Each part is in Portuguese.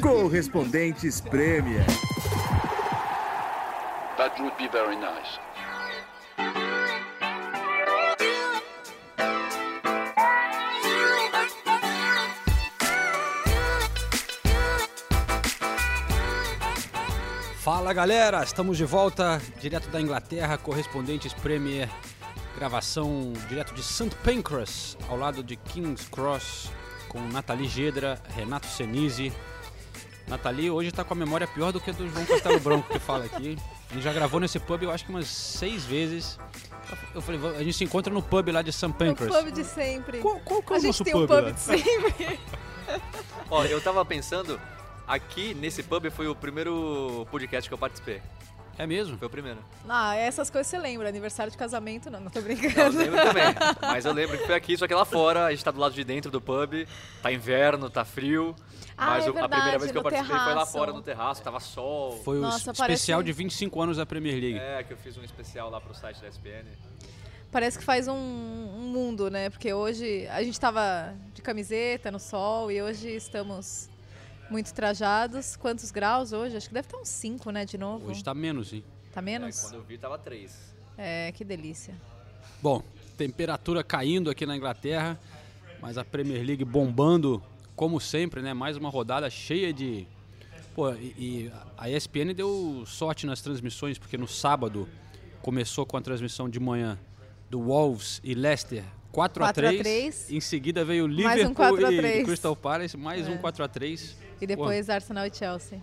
Correspondentes Premier. That would be very nice. Fala galera, estamos de volta direto da Inglaterra, correspondentes Premier, gravação direto de St. Pancras, ao lado de King's Cross, com Nathalie Gedra, Renato Senise. Nathalie hoje está com a memória pior do que a do João Castelo Branco que fala aqui. A gente já gravou nesse pub, eu acho que umas seis vezes. Eu falei, a gente se encontra no pub lá de St. Pancras. O pub de sempre. Qual, qual que é a o gente nosso tem pub um pub de sempre. Ó, eu tava pensando, aqui nesse pub foi o primeiro podcast que eu participei. É mesmo? Foi o primeiro. Ah, essas coisas você lembra. Aniversário de casamento, não, não tô Não, eu brincando. lembro também. Mas eu lembro que foi aqui, só que lá fora, a gente tá do lado de dentro do pub, tá inverno, tá frio. Ah, mas é o- a primeira verdade, vez que eu participei foi lá terraço. fora no terraço, tava sol. Foi o Nossa, especial parece- de 25 anos da Premier League. É, que eu fiz um especial lá pro site da SPN. Parece que faz um, um mundo, né? Porque hoje a gente tava de camiseta no sol e hoje estamos muito trajados. Quantos graus hoje? Acho que deve estar uns 5, né, de novo. Hoje tá menos, hein? Tá É, menos? quando eu vi tava três. É, que delícia. Bom, temperatura caindo aqui na Inglaterra, mas a Premier League bombando, como sempre, né? Mais uma rodada cheia de. Pô, e, e a ESPN deu sorte nas transmissões, porque no sábado começou com a transmissão de manhã do Wolves e Leicester 4 a 4 a 3 3. Em seguida veio Mais um Liverpool 4 a e 3. Crystal Palace, mais um É. 4 a 3 E depois Arsenal e Chelsea.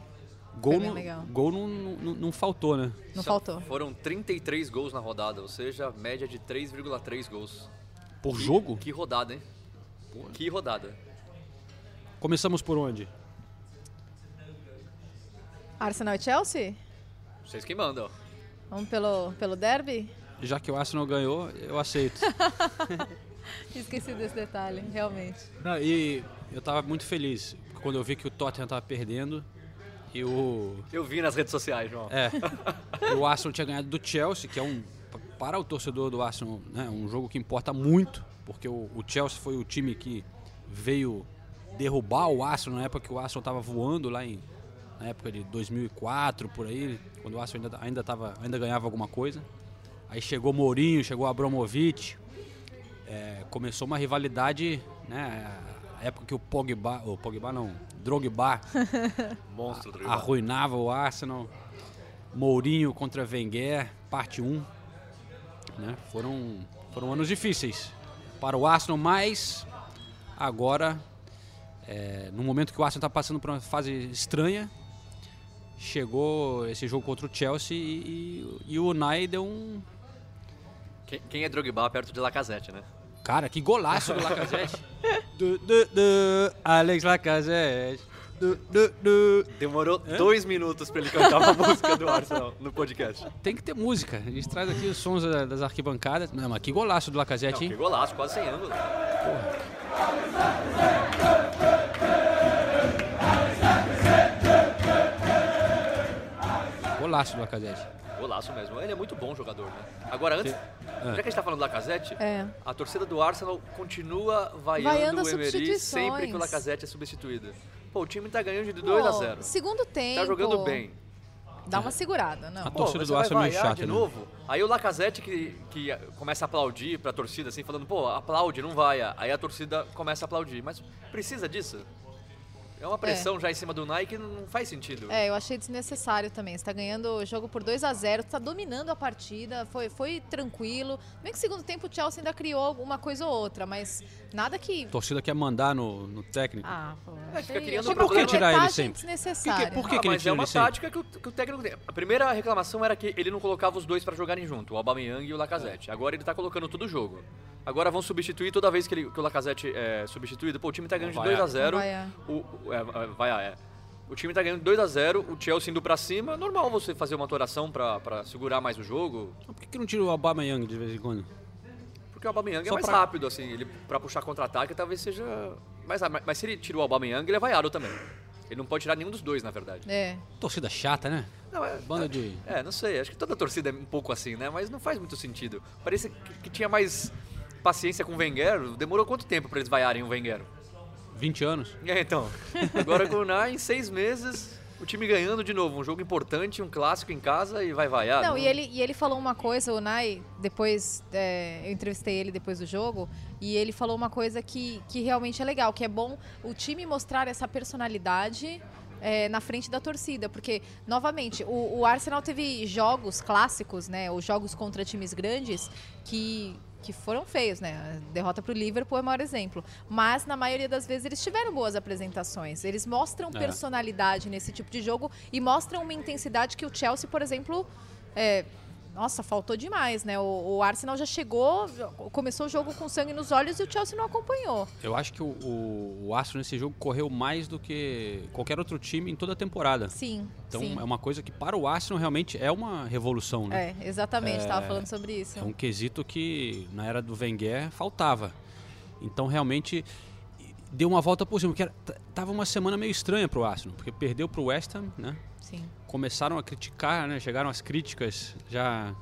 Gol, não, gol não, não, não faltou, né? Não Só faltou. Foram 33 gols na rodada, ou seja, média de 3,3 gols. Por Que- jogo? Que rodada, hein? Que rodada. Começamos por onde? Arsenal e Chelsea? Vocês que mandam. Vamos pelo, pelo derby? Já que o Arsenal ganhou, eu aceito. Esqueci desse detalhe, realmente. Não, e eu tava muito feliz quando eu vi que o Tottenham tava perdendo e o, Eu vi nas redes sociais, João. é, o Arsenal tinha ganhado do Chelsea, que é um para o torcedor do Arsenal, né, um jogo que importa muito, porque o, o Chelsea foi o time que veio derrubar o Arsenal na época que o Arsenal tava voando lá em na época de 2004 por aí, quando o Arsenal ainda ainda tava, ainda ganhava alguma coisa. Aí chegou Mourinho, chegou Abramovich, é, começou uma rivalidade, né? Época que o Pogba, o Pogba não, Drogba Monstro, Drogba. arruinava o Arsenal. Mourinho contra Wenger, parte 1. Né? Foram, foram anos difíceis para o Arsenal, mas agora, é, no momento que o Arsenal está passando por uma fase estranha, chegou esse jogo contra o Chelsea e, e- e o Unai deu um. Quem, quem é Drogba perto de Lacazette, né? Cara, que golaço do Lacazette! du, du, du, Alex Lacazette! Du, du, du. Demorou dois minutos pra ele cantar uma música do Arsenal no podcast. Tem que ter música. A gente traz aqui os sons da- das arquibancadas. Não, mas que golaço do Lacazette, Não, que hein? golaço, quase sem ângulo. Golaço do Lacazette. Golaço mesmo. Ele é muito bom jogador, né? Agora, antes, já que a gente tá falando do Lacazette, É. a torcida do Arsenal continua vaiando, Vaiando o Emery sempre que o Lacazette é substituído. Pô, o time tá ganhando de 2 a Pô, 0 Segundo tempo. Tá jogando bem. Dá uma segurada, A não. Pô, torcida do Arsenal é vai meio chata, de né? novo. Aí o Lacazette que, que começa a aplaudir pra torcida, assim, falando, pô, aplaude, não vai. Aí a torcida começa a aplaudir. Mas precisa disso? É uma pressão já em cima do Nike que não faz sentido. É, eu achei desnecessário também. Você tá ganhando o jogo por 2 a 0 tá dominando a partida, foi, foi tranquilo. Bem que no segundo tempo o Chelsea ainda criou alguma coisa ou outra, mas nada que. A torcida quer mandar no, no técnico. Ah, pô. É, fica achei- criando achei problema. uma Por que tirar ele sempre? Desnecessária. Por que Ah, que ele mas é tira uma tática que o, que o técnico tem. A primeira reclamação era que ele não colocava os dois pra jogarem junto, o Aubameyang e o Lacazette. Agora ele tá colocando todo o jogo. Agora vão substituir toda vez que, ele- que o Lacazette é substituído. Pô, o time tá ganhando de Vai 2 a a- 0 Vai a- o, é, é, vai a- é. O time tá ganhando 2 a 0 o Chelsea indo pra cima. Normal você fazer uma atoração pra, pra segurar mais o jogo. Por que, que não tira o Aubameyang de vez em quando? Porque o Aubameyang é Só mais pra- rápido, assim. Ele, pra puxar contra-ataque talvez seja mais rápido. Mas, mas se ele tira o Aubameyang, ele é vaiado também. Ele não pode tirar nenhum dos dois, na verdade. É. Torcida chata, né? Não, é, Banda de. É, não sei, acho que toda torcida é um pouco assim, né? Mas não faz muito sentido. Parece que, que tinha mais paciência com o Wenger. Demorou quanto tempo pra eles vaiarem o Wenger? 20 anos. É, então. Agora com o Unai, em seis meses, o time ganhando de novo. Um jogo importante, um clássico em casa e vai vaiar. Não, e ele, e ele falou uma coisa, o Nai, depois, é, eu entrevistei ele depois do jogo, e ele falou uma coisa que, que realmente é legal, que é bom o time mostrar essa personalidade é, na frente da torcida, porque, novamente, o, o Arsenal teve jogos clássicos, né, ou jogos contra times grandes, que que foram feios, né? A derrota para o Liverpool é o maior exemplo. Mas, na maioria das vezes, eles tiveram boas apresentações. Eles mostram É. personalidade nesse tipo de jogo e mostram uma intensidade que o Chelsea, por exemplo, é, nossa, faltou demais, né? O, o Arsenal já chegou, começou o jogo com sangue nos olhos e o Chelsea não acompanhou. Eu acho que o, o, o Arsenal nesse jogo correu mais do que qualquer outro time em toda a temporada. Sim, Então sim. é uma coisa que para o Arsenal realmente é uma revolução, né? É, exatamente, estava falando sobre isso. É um quesito que na era do Wenger faltava. Então realmente deu uma volta por cima, porque era- tava uma semana meio estranha para o Arsenal, porque perdeu para o West Ham, né? Sim. Começaram a criticar, né? Chegaram as críticas, já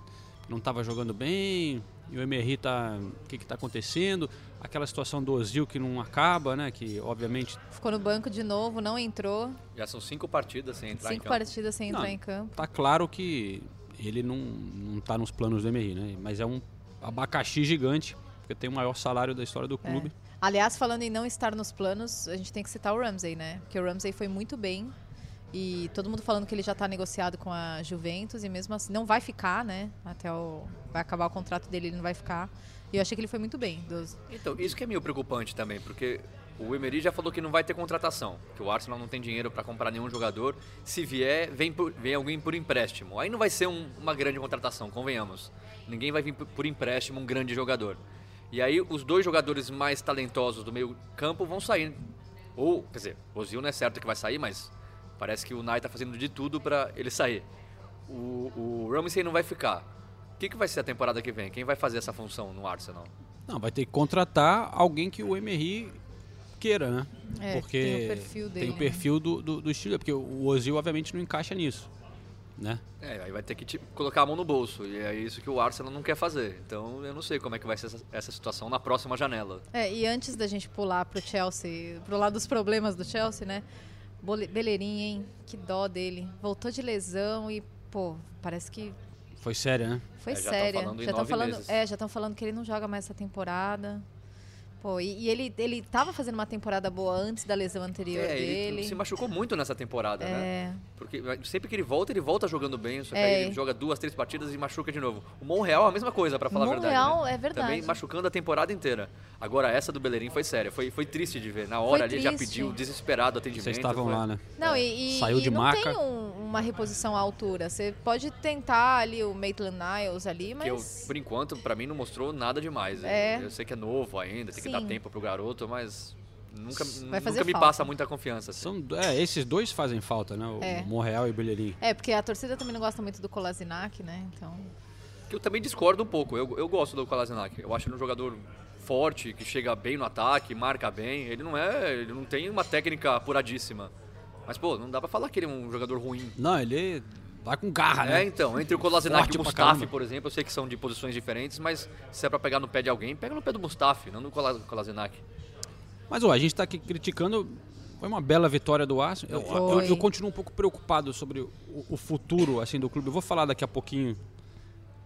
não estava jogando bem, e o Emery tá, o que que tá acontecendo? Aquela situação do Ozil que não acaba, né? Que obviamente Ficou no banco de novo, não entrou. Já são cinco partidas sem entrar em Cinco campo. partidas sem entrar Não. em campo. tá claro que ele não, não tá nos planos do Emery, né? Mas é um abacaxi gigante, porque tem o maior salário da história do clube. Aliás, falando em não estar nos planos, a gente tem que citar o Ramsey, né? Porque o Ramsey foi muito bem. E todo mundo falando que ele já está negociado com a Juventus e mesmo assim não vai ficar, né? Até o vai acabar o contrato dele, ele não vai ficar. E eu achei que ele foi muito bem. Dos... Então, isso que é meio preocupante também, porque o Emery já falou que não vai ter contratação, que o Arsenal não tem dinheiro para comprar nenhum jogador. Se vier, vem, por- vem alguém por empréstimo. Aí não vai ser um- uma grande contratação, convenhamos. Ninguém vai vir por- por empréstimo um grande jogador. E aí os dois jogadores mais talentosos do meio campo vão sair. Ou, quer dizer, o Ozil não é certo que vai sair, mas parece que o Nai tá fazendo de tudo para ele sair. O, o Ramsey não vai ficar. O que, que vai ser a temporada que vem? Quem vai fazer essa função no Arsenal? Não, vai ter que contratar alguém que o Emery queira, né? É, porque tem o perfil dele, tem o né? perfil do, do, do estilo, porque o Ozil obviamente não encaixa nisso, né? É, aí vai ter que tipo, colocar a mão no bolso. E é isso que o Arsenal não quer fazer. Então eu não sei como é que vai ser essa, essa situação na próxima janela. É, e antes da gente pular pro Chelsea, pro lado dos problemas do Chelsea, né? Beleirinho, hein? Que dó dele. Voltou de lesão e, pô, parece que Foi séria, né? Foi É, já falando em já estão falando, meses. é, já estão falando que ele não joga mais essa temporada. Pô, e, e ele ele tava fazendo uma temporada boa antes da lesão anterior É, dele. ele se machucou muito nessa temporada, né? É, Porque sempre que ele volta, ele volta jogando bem, só que É. aí ele joga duas, três partidas e machuca de novo. O Monreal é a mesma coisa, pra falar a verdade. Monreal né? é verdade. Também machucando a temporada inteira. Agora, essa do Beleirinho foi séria, foi, foi triste de ver. Na hora ali já triste. pediu desesperado atendimento. Vocês estavam foi- lá, né? Não, e, e- Saiu e de não maca. tem um- uma reposição à altura. Você pode tentar ali o Maitland Niles ali, Que eu, mas por enquanto, pra mim não mostrou nada demais. É. Eu sei que é novo ainda, tem que dar Sim. tempo pro garoto, mas nunca, Vai fazer nunca me falta. passa muita confiança. assim. São, é, esses dois fazem falta, né? O É. Monreal e o Bellerin. é porque a torcida também não gosta muito do Kolasinac, né? Então, Que eu também discordo um pouco. Eu, eu gosto do Kolasinac. Eu acho ele um jogador forte, que chega bem no ataque, marca bem. Ele não é. Ele não tem uma técnica apuradíssima. Mas, pô, não dá pra falar que ele é um jogador ruim. Não, ele vai com garra, É, né? então, entre o Kolasinac Forte e o Mustafi, por exemplo, eu sei que são de posições diferentes, mas se é pra pegar no pé de alguém, pega no pé do Mustafi, não no Kola- Kolasinac. Mas ó, a gente tá aqui criticando. Foi uma bela vitória do Arsenal. Eu, eu- Foi. eu continuo um pouco preocupado sobre o, o futuro assim do clube. Eu vou falar daqui a pouquinho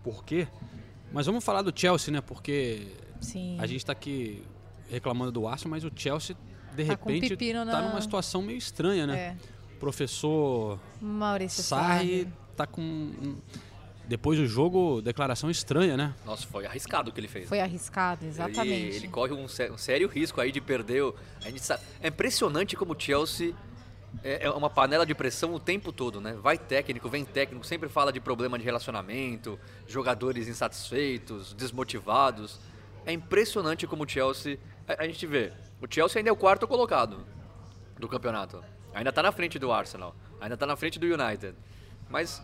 por quê. Mas vamos falar do Chelsea, né? Porque sim. a gente tá aqui reclamando do Arsenal, mas o Chelsea de Tá repente tá na- numa situação meio estranha, né? É. Professor Maurício Sarri Sarri. tá com depois do jogo declaração estranha, né? Nossa, foi arriscado o que ele fez. Foi arriscado, exatamente. Ele, ele corre um, sé- um sério risco aí de perder. o- A gente sabe, é impressionante como o Chelsea é, é uma panela de pressão o tempo todo, né? Vai técnico, vem técnico, sempre fala de problema de relacionamento, jogadores insatisfeitos, desmotivados. É impressionante como o Chelsea. A, a gente vê, o Chelsea ainda é o quarto colocado do campeonato. Ainda tá na frente do Arsenal, ainda tá na frente do United. Mas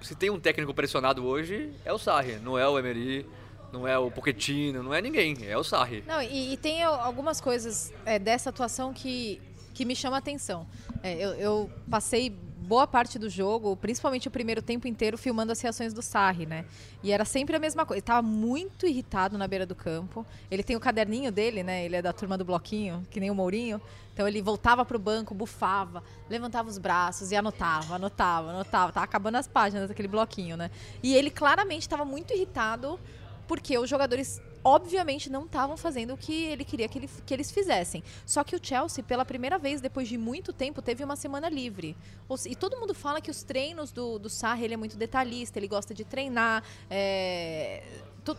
se tem um técnico pressionado hoje, é o Sarri, não é o Emery, não é o Pochettino, não é ninguém, é o Sarri. Não, e, e tem al- algumas coisas é, dessa atuação que, que me chama a atenção. É, eu, eu passei boa parte do jogo, principalmente o primeiro tempo inteiro, filmando as reações do Sarri, né? E era sempre a mesma coisa. Ele tava muito irritado na beira do campo. Ele tem o caderninho dele, né? Ele é da turma do bloquinho, que nem o Mourinho. Então ele voltava pro banco, bufava, levantava os braços e anotava, anotava, anotava. Tava acabando as páginas daquele bloquinho, né? E ele claramente estava muito irritado porque os jogadores obviamente não estavam fazendo o que ele queria que, ele, que, eles fizessem. Só que o Chelsea, pela primeira vez, depois de muito tempo, teve uma semana livre. E todo mundo fala que os treinos do, do Sarri, ele é muito detalhista, ele gosta de treinar. É...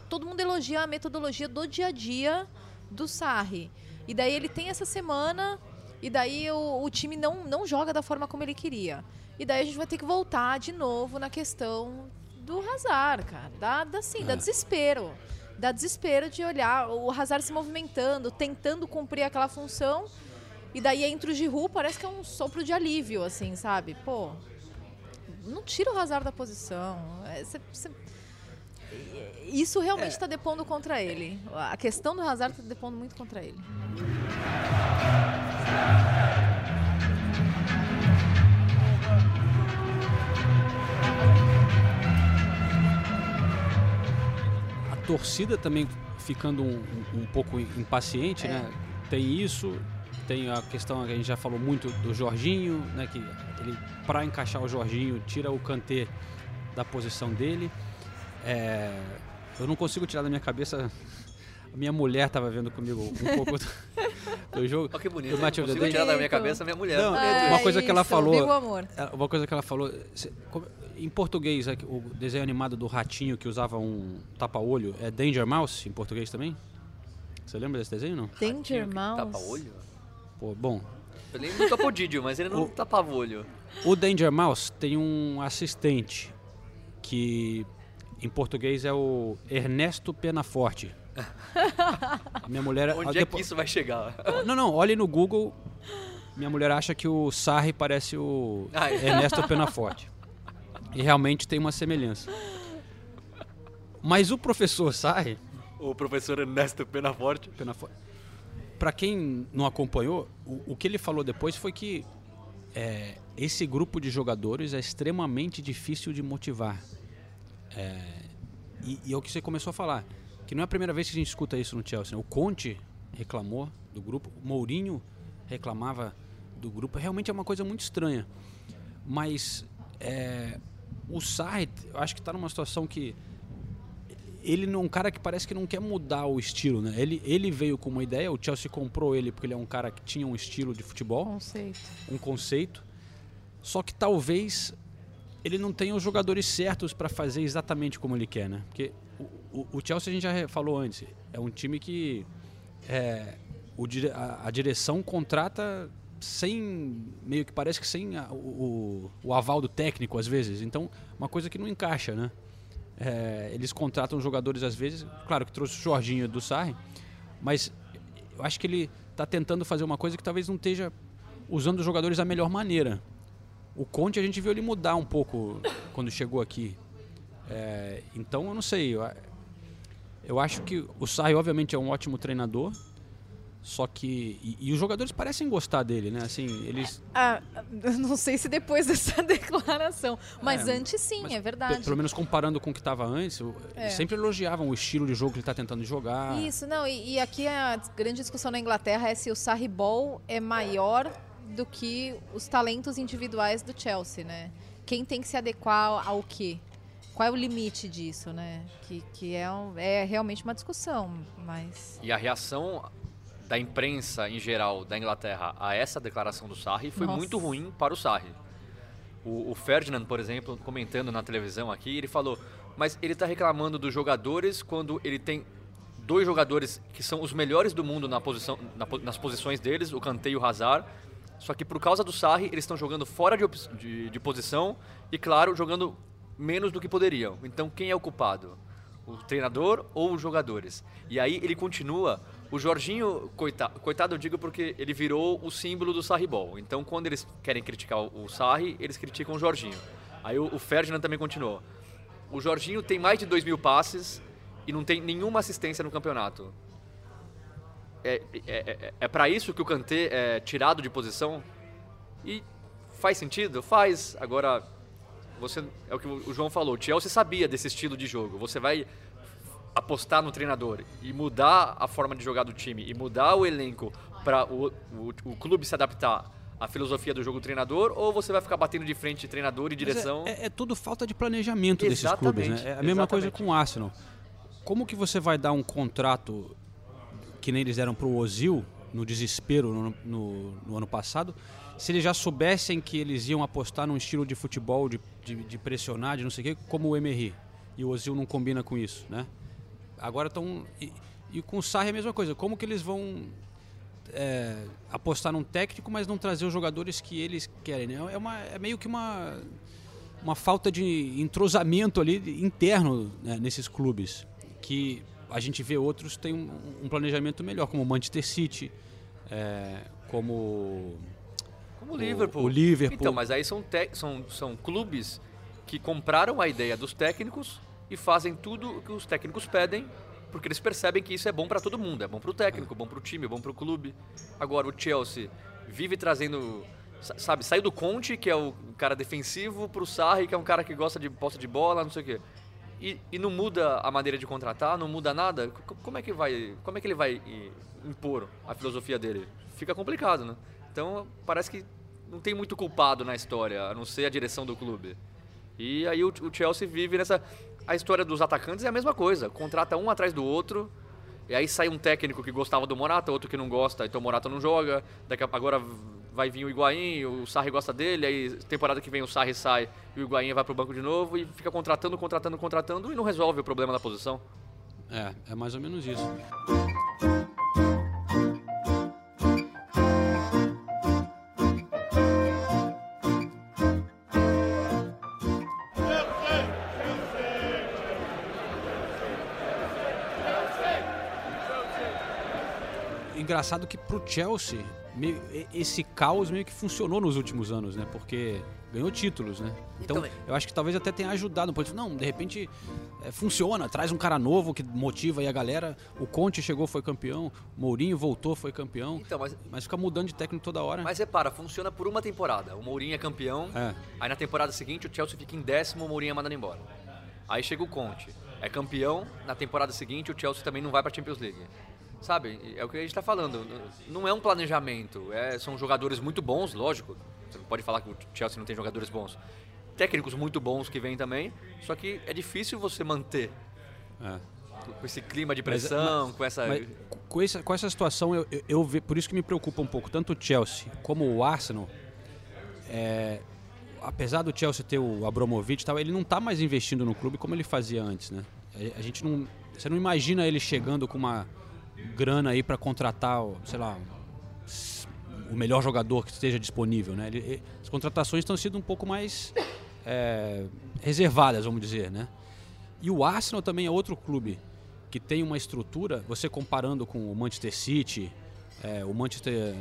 todo mundo elogia a metodologia do dia a dia do Sarri. E daí ele tem essa semana, e daí o, o time não, não joga da forma como ele queria. E daí a gente vai ter que voltar de novo na questão do Hazard, cara. Dá, dá, assim, é. dá desespero dá desespero de olhar o Hazard se movimentando, tentando cumprir aquela função. E daí entra o Giroud, parece que é um sopro de alívio, assim, sabe? Pô, não tira o Hazard da posição. É, cê, cê... Isso realmente está é. depondo contra ele. A questão do Hazard está depondo muito contra ele. Torcida também ficando um, um, pouco impaciente, é. né? Tem isso, tem a questão que a gente já falou muito do Jorginho, né? Que ele, para encaixar o Jorginho, tira o Kanté da posição dele. É, eu não consigo tirar da minha cabeça. A minha mulher estava vendo comigo um pouco do, do jogo. Olha que bonito. Eu consigo tirar da minha cabeça a minha mulher. Não, uma coisa que ela falou. Uma coisa que ela falou em português, o desenho animado do ratinho que usava um tapa-olho é Danger Mouse em português também? Você lembra desse desenho não? Danger Mouse. Tapa-olho? Pô, bom. Eu lembro do Topodídio, mas ele não o, tapava olho. O Danger Mouse tem um assistente que em português é o Ernesto Penaforte. A minha mulher. Onde é que isso vai chegar? Não, não, olhe no Google. Minha mulher acha que o Sarri parece o ah, é. Ernesto Penaforte. E realmente tem uma semelhança. Mas o professor Sarri... O professor Ernesto Penaforte. Penaforte. Para quem não acompanhou, o, o, que ele falou depois foi que é, esse grupo de jogadores é extremamente difícil de motivar. É, e, e é o que você começou a falar, que não é a primeira vez que a gente escuta isso no Chelsea. Né? O Conte reclamou do grupo, o Mourinho reclamava do grupo. Realmente é uma coisa muito estranha. Mas é, o Sarri, eu acho que está numa situação que ele não é um cara que parece que não quer mudar o estilo, né? Ele, ele veio com uma ideia, o Chelsea comprou ele porque ele é um cara que tinha um estilo de futebol, conceito. um conceito. Só que talvez ele não tenha os jogadores certos para fazer exatamente como ele quer, né? Porque o, o, o, Chelsea a gente já falou antes, é um time que é, o, a, a direção contrata sem meio que parece que sem a, o, o, aval do técnico às vezes. Então, uma coisa que não encaixa, né? É, eles contratam jogadores às vezes, claro que trouxe o Jorginho do Sarri, mas eu acho que ele está tentando fazer uma coisa que talvez não esteja usando os jogadores da melhor maneira. O Conte a gente viu ele mudar um pouco quando chegou aqui. É, então eu não sei. Eu, eu acho que o Sarri obviamente é um ótimo treinador só que. E, e, os jogadores parecem gostar dele, né? Assim, eles. Ah, não sei se depois dessa declaração. Mas é, antes sim, mas é verdade. Pelo menos comparando com o que estava antes, é. eles sempre elogiavam o estilo de jogo que ele está tentando jogar. Isso, não. E, e, aqui a grande discussão na Inglaterra é se o Sarri Ball é maior do que os talentos individuais do Chelsea, né? Quem tem que se adequar ao quê? Qual é o limite disso, né? Que, que é, um, é realmente uma discussão, mas... E a reação da imprensa em geral da Inglaterra a essa declaração do Sarri foi Nossa. muito ruim para o Sarri. O, o, Ferdinand, por exemplo, comentando na televisão aqui, ele falou: mas ele está reclamando dos jogadores quando ele tem dois jogadores que são os melhores do mundo na posição, na, nas posições deles, o Kanté e o Hazard. Só que por causa do Sarri, eles estão jogando fora de, de, de posição e, claro, jogando menos do que poderiam. Então, quem é o culpado? O treinador ou os jogadores? E aí ele continua o Jorginho, coitado, coitado eu digo porque ele virou o símbolo do Sarribol. Então, quando eles querem criticar o Sarri, eles criticam o Jorginho. Aí o, Ferdinand também continuou. O Jorginho tem mais de 2 mil passes e não tem nenhuma assistência no campeonato. É, é, é, é para isso que o Kanté é tirado de posição? E faz sentido? Faz. Agora, você é o que o João falou. O Chelsea sabia desse estilo de jogo. Você vai apostar no treinador e mudar a forma de jogar do time e mudar o elenco para o, o, o clube se adaptar à filosofia do jogo do treinador ou você vai ficar batendo de frente treinador e direção? É, é, é, tudo falta de planejamento Exatamente, desses clubes, né? É a mesma exatamente. coisa com o Arsenal. Como que você vai dar um contrato que nem eles deram para o Ozil no desespero no, no, no, ano passado, se eles já soubessem que eles iam apostar num estilo de futebol de, de, de pressionar, de não sei o quê, como o Emery. E o Ozil não combina com isso, né? Agora estão... E, e, com o Sarri é a mesma coisa. Como que eles vão é, apostar num técnico, mas não trazer os jogadores que eles querem? Né? É, uma, é meio que uma, uma falta de entrosamento ali interno né, nesses clubes. Que a gente vê outros têm um, um planejamento melhor, como o Manchester City, é, como como o Liverpool. O Liverpool. Então, mas aí são, são, são clubes que compraram a ideia dos técnicos e fazem tudo o que os técnicos pedem, porque eles percebem que isso é bom para todo mundo. É bom para o técnico, bom para o time, bom para o clube. Agora, o Chelsea vive trazendo. Sabe, saiu do Conte, que é o cara defensivo, para o Sarri, que é um cara que gosta de posse de bola, não sei o quê. E, e, não muda a maneira de contratar, não muda nada, como é que vai, como é que ele vai impor a filosofia dele? Fica complicado, né? Então parece que não tem muito culpado na história, a não ser a direção do clube. E aí o, o Chelsea vive nessa a história dos atacantes é a mesma coisa, contrata um atrás do outro. E aí sai um técnico que gostava do Morata, outro que não gosta, então o Morata não joga. Daqui a, agora vai vir o Higuaín, o Sarri gosta dele, aí temporada que vem o Sarri sai e o Higuaín vai pro banco de novo e fica contratando, contratando, contratando e não resolve o problema da posição. É, é mais ou menos isso. Engraçado que pro Chelsea meio, esse caos meio que funcionou nos últimos anos, né? Porque ganhou títulos, né? Então, então eu acho que talvez até tenha ajudado. Pode não, de repente é, funciona, traz um cara novo que motiva aí a galera. O Conte chegou, foi campeão. Mourinho voltou, foi campeão. Então, mas, mas fica mudando de técnico toda hora. Mas repara, funciona por uma temporada. O Mourinho é campeão. É. Aí na temporada seguinte o Chelsea fica em décimo, o Mourinho é mandado embora. Aí chega o Conte, é campeão. Na temporada seguinte o Chelsea também não vai para Champions League. Sabe, é o que a gente está falando. Não é um planejamento. É, são jogadores muito bons, lógico. Você não pode falar que o Chelsea não tem jogadores bons. Técnicos muito bons que vêm também. Só que é difícil você manter. É. Com esse clima de pressão, mas, com essa. Mas, com, essa com essa situação, eu, eu, eu por isso que me preocupa um pouco, tanto o Chelsea como o Arsenal. É, apesar do Chelsea ter o Abramovich, tal, ele não está mais investindo no clube como ele fazia antes, né? A, a gente não, você não imagina ele chegando com uma grana aí para contratar, sei lá, o melhor jogador que esteja disponível, né? Ele, as contratações estão sendo um pouco mais é, reservadas, vamos dizer, né? E o Arsenal também é outro clube que tem uma estrutura, você comparando com o Manchester City, é, o Manchester,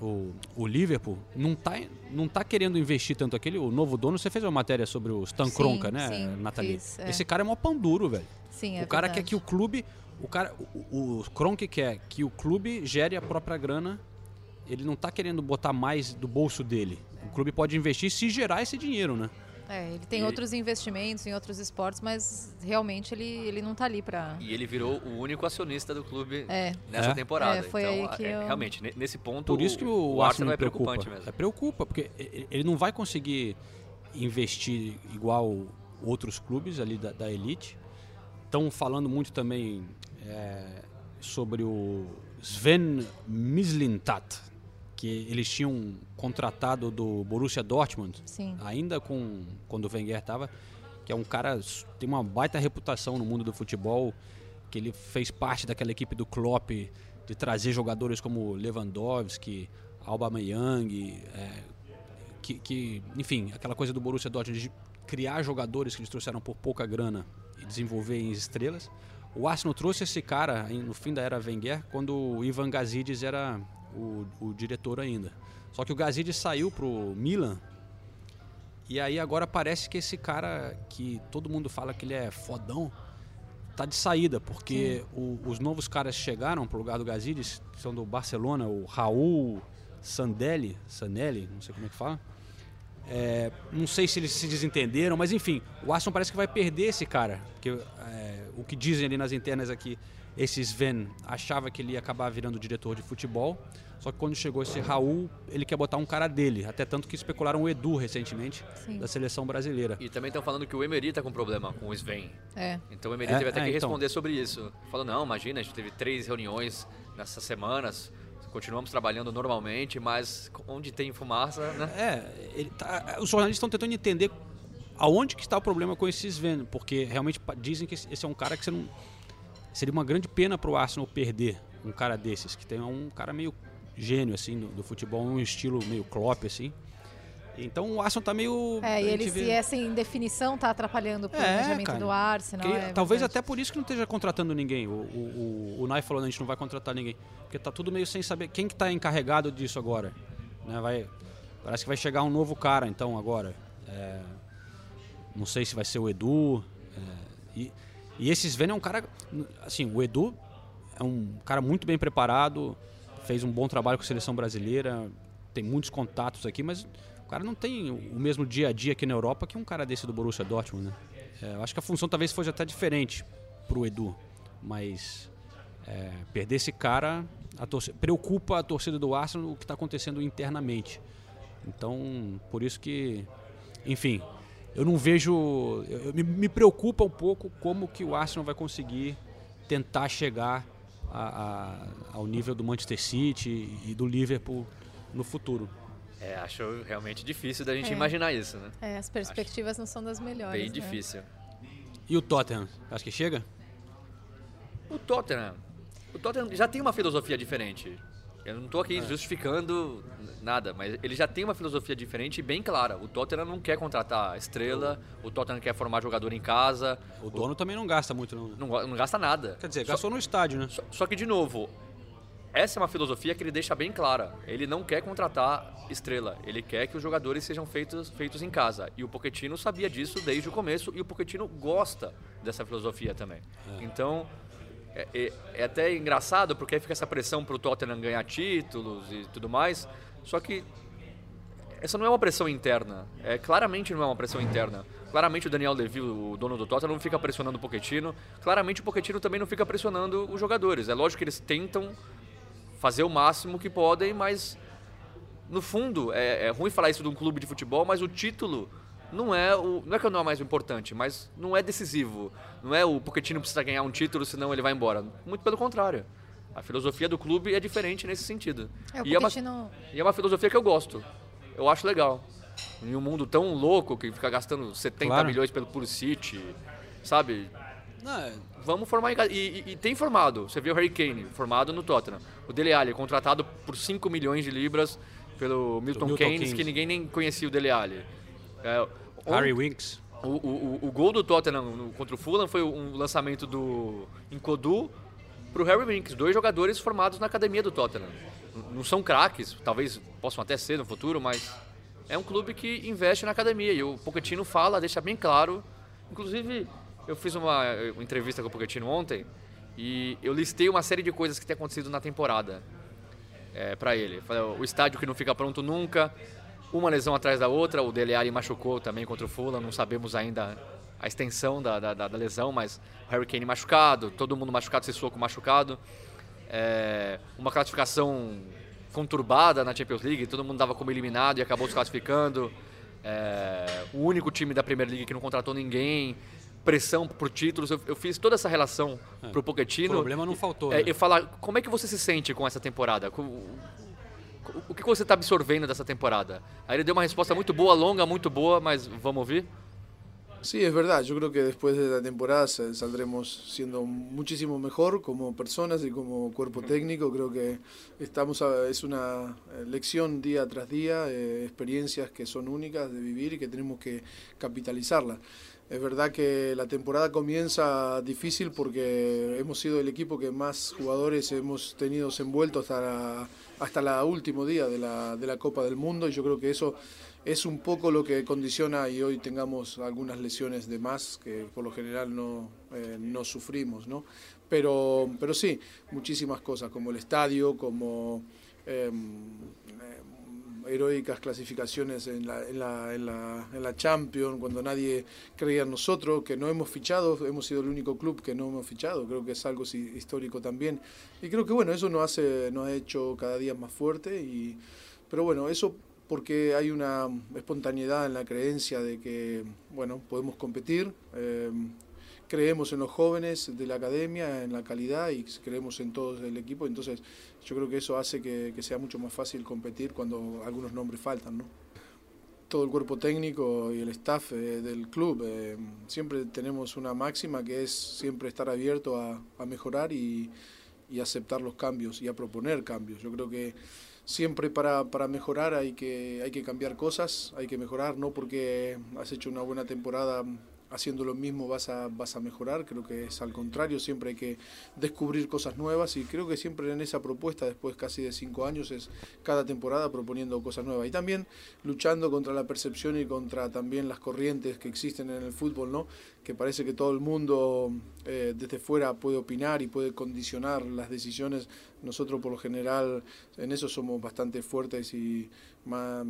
o, o, Liverpool, não tá, não tá querendo investir tanto aquele, o novo dono, você fez uma matéria sobre o Stan Kroenke, né, sim, Nathalie? Fiz, é. Esse cara é mó pão duro, velho. Sim, é o cara verdade. quer que o clube o cara, o, o Kronk quer que o clube gere a própria grana. Ele não está querendo botar mais do bolso dele. O clube pode investir se gerar esse dinheiro, né? É, ele tem E- outros investimentos em outros esportes, mas realmente ele, ele não tá ali pra. E ele virou o único acionista do clube É. nessa É? temporada. É, foi então, aí que é, eu- realmente, ne- nesse ponto, Por isso que o, o Arsenal é preocupa. preocupante mesmo. É preocupa, porque ele não vai conseguir investir igual outros clubes ali da, da elite. Estão falando muito também é, sobre o Sven Mislintat, que eles tinham contratado do Borussia Dortmund, Sim. ainda com quando o Wenger estava, que é um cara tem uma baita reputação no mundo do futebol, que ele fez parte daquela equipe do Klopp de trazer jogadores como Lewandowski, Aubameyang, é, que, que, enfim, aquela coisa do Borussia Dortmund de criar jogadores que eles trouxeram por pouca grana e desenvolver em estrelas. O Arsenal trouxe esse cara no fim da era Wenger, quando o Ivan Gazidis era o, o diretor ainda. Só que o Gazidis saiu pro Milan e aí agora parece que esse cara que todo mundo fala que ele é fodão tá de saída, porque o- os novos caras chegaram pro lugar do Gazidis, são do Barcelona, o Raul Sandelli, Sanelli, não sei como é que fala. É, não sei se eles se desentenderam, mas enfim, o Arsenal parece que vai perder esse cara. Porque é, o que dizem ali nas internas aqui, esse Sven achava que ele ia acabar virando diretor de futebol. Só que quando chegou esse Raul, ele quer botar um cara dele. Até tanto que especularam o Edu recentemente, Sim. da seleção brasileira. E também estão falando que o Emery tá com problema com o Sven. É. Então o Emery É, teve até é, que então. responder sobre isso. Falou, não, imagina, a gente teve três reuniões nessas semanas, continuamos trabalhando normalmente, mas onde tem fumaça, né? É, tá- os jornalistas estão tentando entender aonde que está o problema com esse Sven, porque realmente dizem que esse é um cara que não seria uma grande pena para o Arsenal perder um cara desses, que tem um cara meio gênio assim do, do futebol, um estilo meio Klopp assim. Então o Arsenal tá meio É, e ele, gente se vê- essa indefinição tá atrapalhando o É, planejamento cara. do Arsenal. que- é talvez até por isso que não esteja contratando ninguém. O, o, o, o Nai falou, "Não, a gente não vai contratar ninguém. Porque tá tudo meio sem saber quem que tá encarregado disso agora. Né, vai, parece que vai chegar um novo cara, então, agora. É, não sei se vai ser o Edu. é, e, e esse Sven é um cara... Assim, o Edu é um cara muito bem preparado, fez um bom trabalho com a seleção brasileira, tem muitos contatos aqui, mas o cara não tem o mesmo dia a dia aqui na Europa que um cara desse do Borussia Dortmund, né? É, eu acho que a função talvez fosse até diferente pro Edu, mas é, perder esse cara a torce- preocupa a torcida do Arsenal o que está acontecendo internamente. Então, por isso que, enfim, eu não vejo, eu- me, me preocupa um pouco como que o Arsenal vai conseguir tentar chegar a- a- ao nível do Manchester City e do Liverpool no futuro. É, acho realmente difícil da gente É. imaginar isso, né? É, as perspectivas não são das melhores. Bem né? difícil. E o Tottenham, acho que chega? O Tottenham, o Tottenham já tem uma filosofia diferente. Eu não estou aqui justificando nada, mas ele já tem uma filosofia diferente e bem clara. O Tottenham não quer contratar estrela, o Tottenham quer formar jogador em casa, O dono também não gasta muito, não. não, não gasta nada. Quer dizer, Só- gastou no estádio, né? Só, só que, de novo, essa é uma filosofia que ele deixa bem clara. Ele não quer contratar estrela, ele quer que os jogadores sejam feitos, feitos em casa. E o Pochettino sabia disso desde o começo e o Pochettino gosta dessa filosofia também. Então, é, é- é até engraçado porque aí fica essa pressão para o Tottenham ganhar títulos e tudo mais. Só que essa não é uma pressão interna. É, claramente não é uma pressão interna. Claramente o Daniel Levy, o dono do Tottenham, não fica pressionando o Pochettino. Claramente o Pochettino também não fica pressionando os jogadores. É lógico que eles tentam fazer o máximo que podem, mas no fundo é, é ruim falar isso de um clube de futebol, mas o título não é o não é que não é o mais importante, mas não é decisivo. Não é o Pochettino precisa ganhar um título, senão ele vai embora. Muito pelo contrário. A filosofia do clube é diferente nesse sentido. É, o E é uma- Pochettino... e é uma filosofia que eu gosto. Eu acho legal. Em um mundo tão louco que fica gastando 70 Claro. milhões pelo Pulisic, sabe? Não, é- Vamos formar em casa. E, e- e tem formado. Você vê o Harry Kane formado no Tottenham. O Dele Alli contratado por 5 milhões de libras pelo Milton, Milton Keynes, Keynes. que ninguém nem conhecia o Dele Alli. É, Harry Winks. o, o, o- o gol do Tottenham contra o Fulham foi um lançamento do Encodu pro Harry Winks, dois jogadores formados na academia do Tottenham. Não são craques, talvez possam até ser no futuro, mas é um clube que investe na academia e o Pochettino fala, deixa bem claro. Inclusive, eu fiz uma, uma entrevista com o Pochettino ontem e eu listei uma série de coisas que tem acontecido na temporada é, para ele. O estádio que não fica pronto nunca, uma lesão atrás da outra. O Dele Alli machucou também contra o Fulham, não sabemos ainda a extensão da, da, da- lesão, mas Harry Kane machucado, todo mundo machucado, Sissoko machucado. É, uma classificação conturbada na Champions League, todo mundo dava como eliminado e acabou se classificando. É, o único time da Premier League que não contratou ninguém, pressão por títulos. Eu, eu fiz toda essa relação pro Pochettino. problema não faltou, É, né? E falar, como é que você se sente com essa temporada? Com- o- o que você está absorvendo dessa temporada? Aí ele deu uma resposta muito boa, longa, muito boa, mas vamos ouvir? Sí, es verdad. Yo creo que después de la temporada sa- saldremos siendo muchísimo mejor como personas y como cuerpo técnico. Creo que estamos a- es una eh, lección día tras día, eh, experiencias que son únicas de vivir y que tenemos que capitalizarlas. Es verdad que la temporada comienza difícil porque hemos sido el equipo que más jugadores hemos tenido envueltos hasta la, hasta la último día de la, de la Copa del Mundo y yo creo que eso es un poco lo que condiciona y hoy tengamos algunas lesiones de más que por lo general no, eh, no sufrimos, ¿no? Pero, pero sí, muchísimas cosas como el estadio, como em, heroicas clasificaciones en la, en, la, en, la, en la Champions, cuando nadie creía en nosotros, que no hemos fichado, hemos sido el único club que no hemos fichado, creo que es algo histórico también. Y creo que bueno, eso nos, hace, nos ha hecho cada día más fuerte, y, pero bueno, eso porque hay una espontaneidad en la creencia de que, bueno, podemos competir. Eh, creemos en los jóvenes de la academia, en la calidad y creemos en todos el equipo. Entonces, yo creo que eso hace que, sea mucho más fácil competir cuando algunos nombres faltan, ¿no? Todo el cuerpo técnico y el staff eh, del club eh, siempre tenemos una máxima que es siempre estar abierto a, a mejorar y, y, aceptar los cambios y a proponer cambios. Yo creo que siempre para, para mejorar hay que, hay que cambiar cosas, hay que mejorar, no porque has hecho una buena temporada haciendo lo mismo vas a, vas a mejorar, creo que es al contrario, siempre hay que descubrir cosas nuevas y creo que siempre en esa propuesta, después casi de cinco años, es cada temporada proponiendo cosas nuevas y también luchando contra la percepción y contra también las corrientes que existen en el fútbol, ¿no? que parece que todo el mundo eh, desde fuera puede opinar y puede condicionar las decisiones. Nosotros por lo general en eso somos bastante fuertes y más,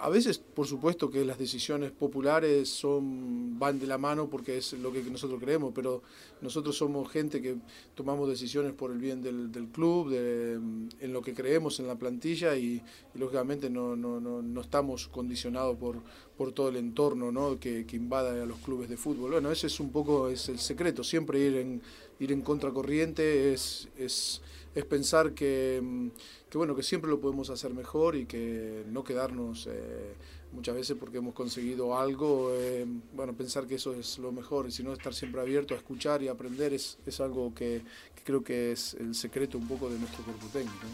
a veces por supuesto que las decisiones populares son van de la mano porque es lo que nosotros creemos, pero nosotros somos gente que tomamos decisiones por el bien del, del club, en lo que creemos en la plantilla y, lógicamente no, no, no, no, estamos condicionados por, por todo el entorno ¿no? que, que a los clubes de fútbol. Bueno, ese es un poco es el secreto, siempre ir en, ir en contracorriente es, es, es pensar que, que, bueno, que siempre lo podemos hacer mejor y que no quedarnos eh, muchas veces porque hemos conseguido algo, eh, bueno, pensar que eso es lo mejor, y sino estar siempre abierto a escuchar y aprender es, es algo que, que, creo que es el secreto un poco de nuestro cuerpo técnico.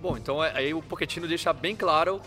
Bom, então aí o Pochettino deixa bem claro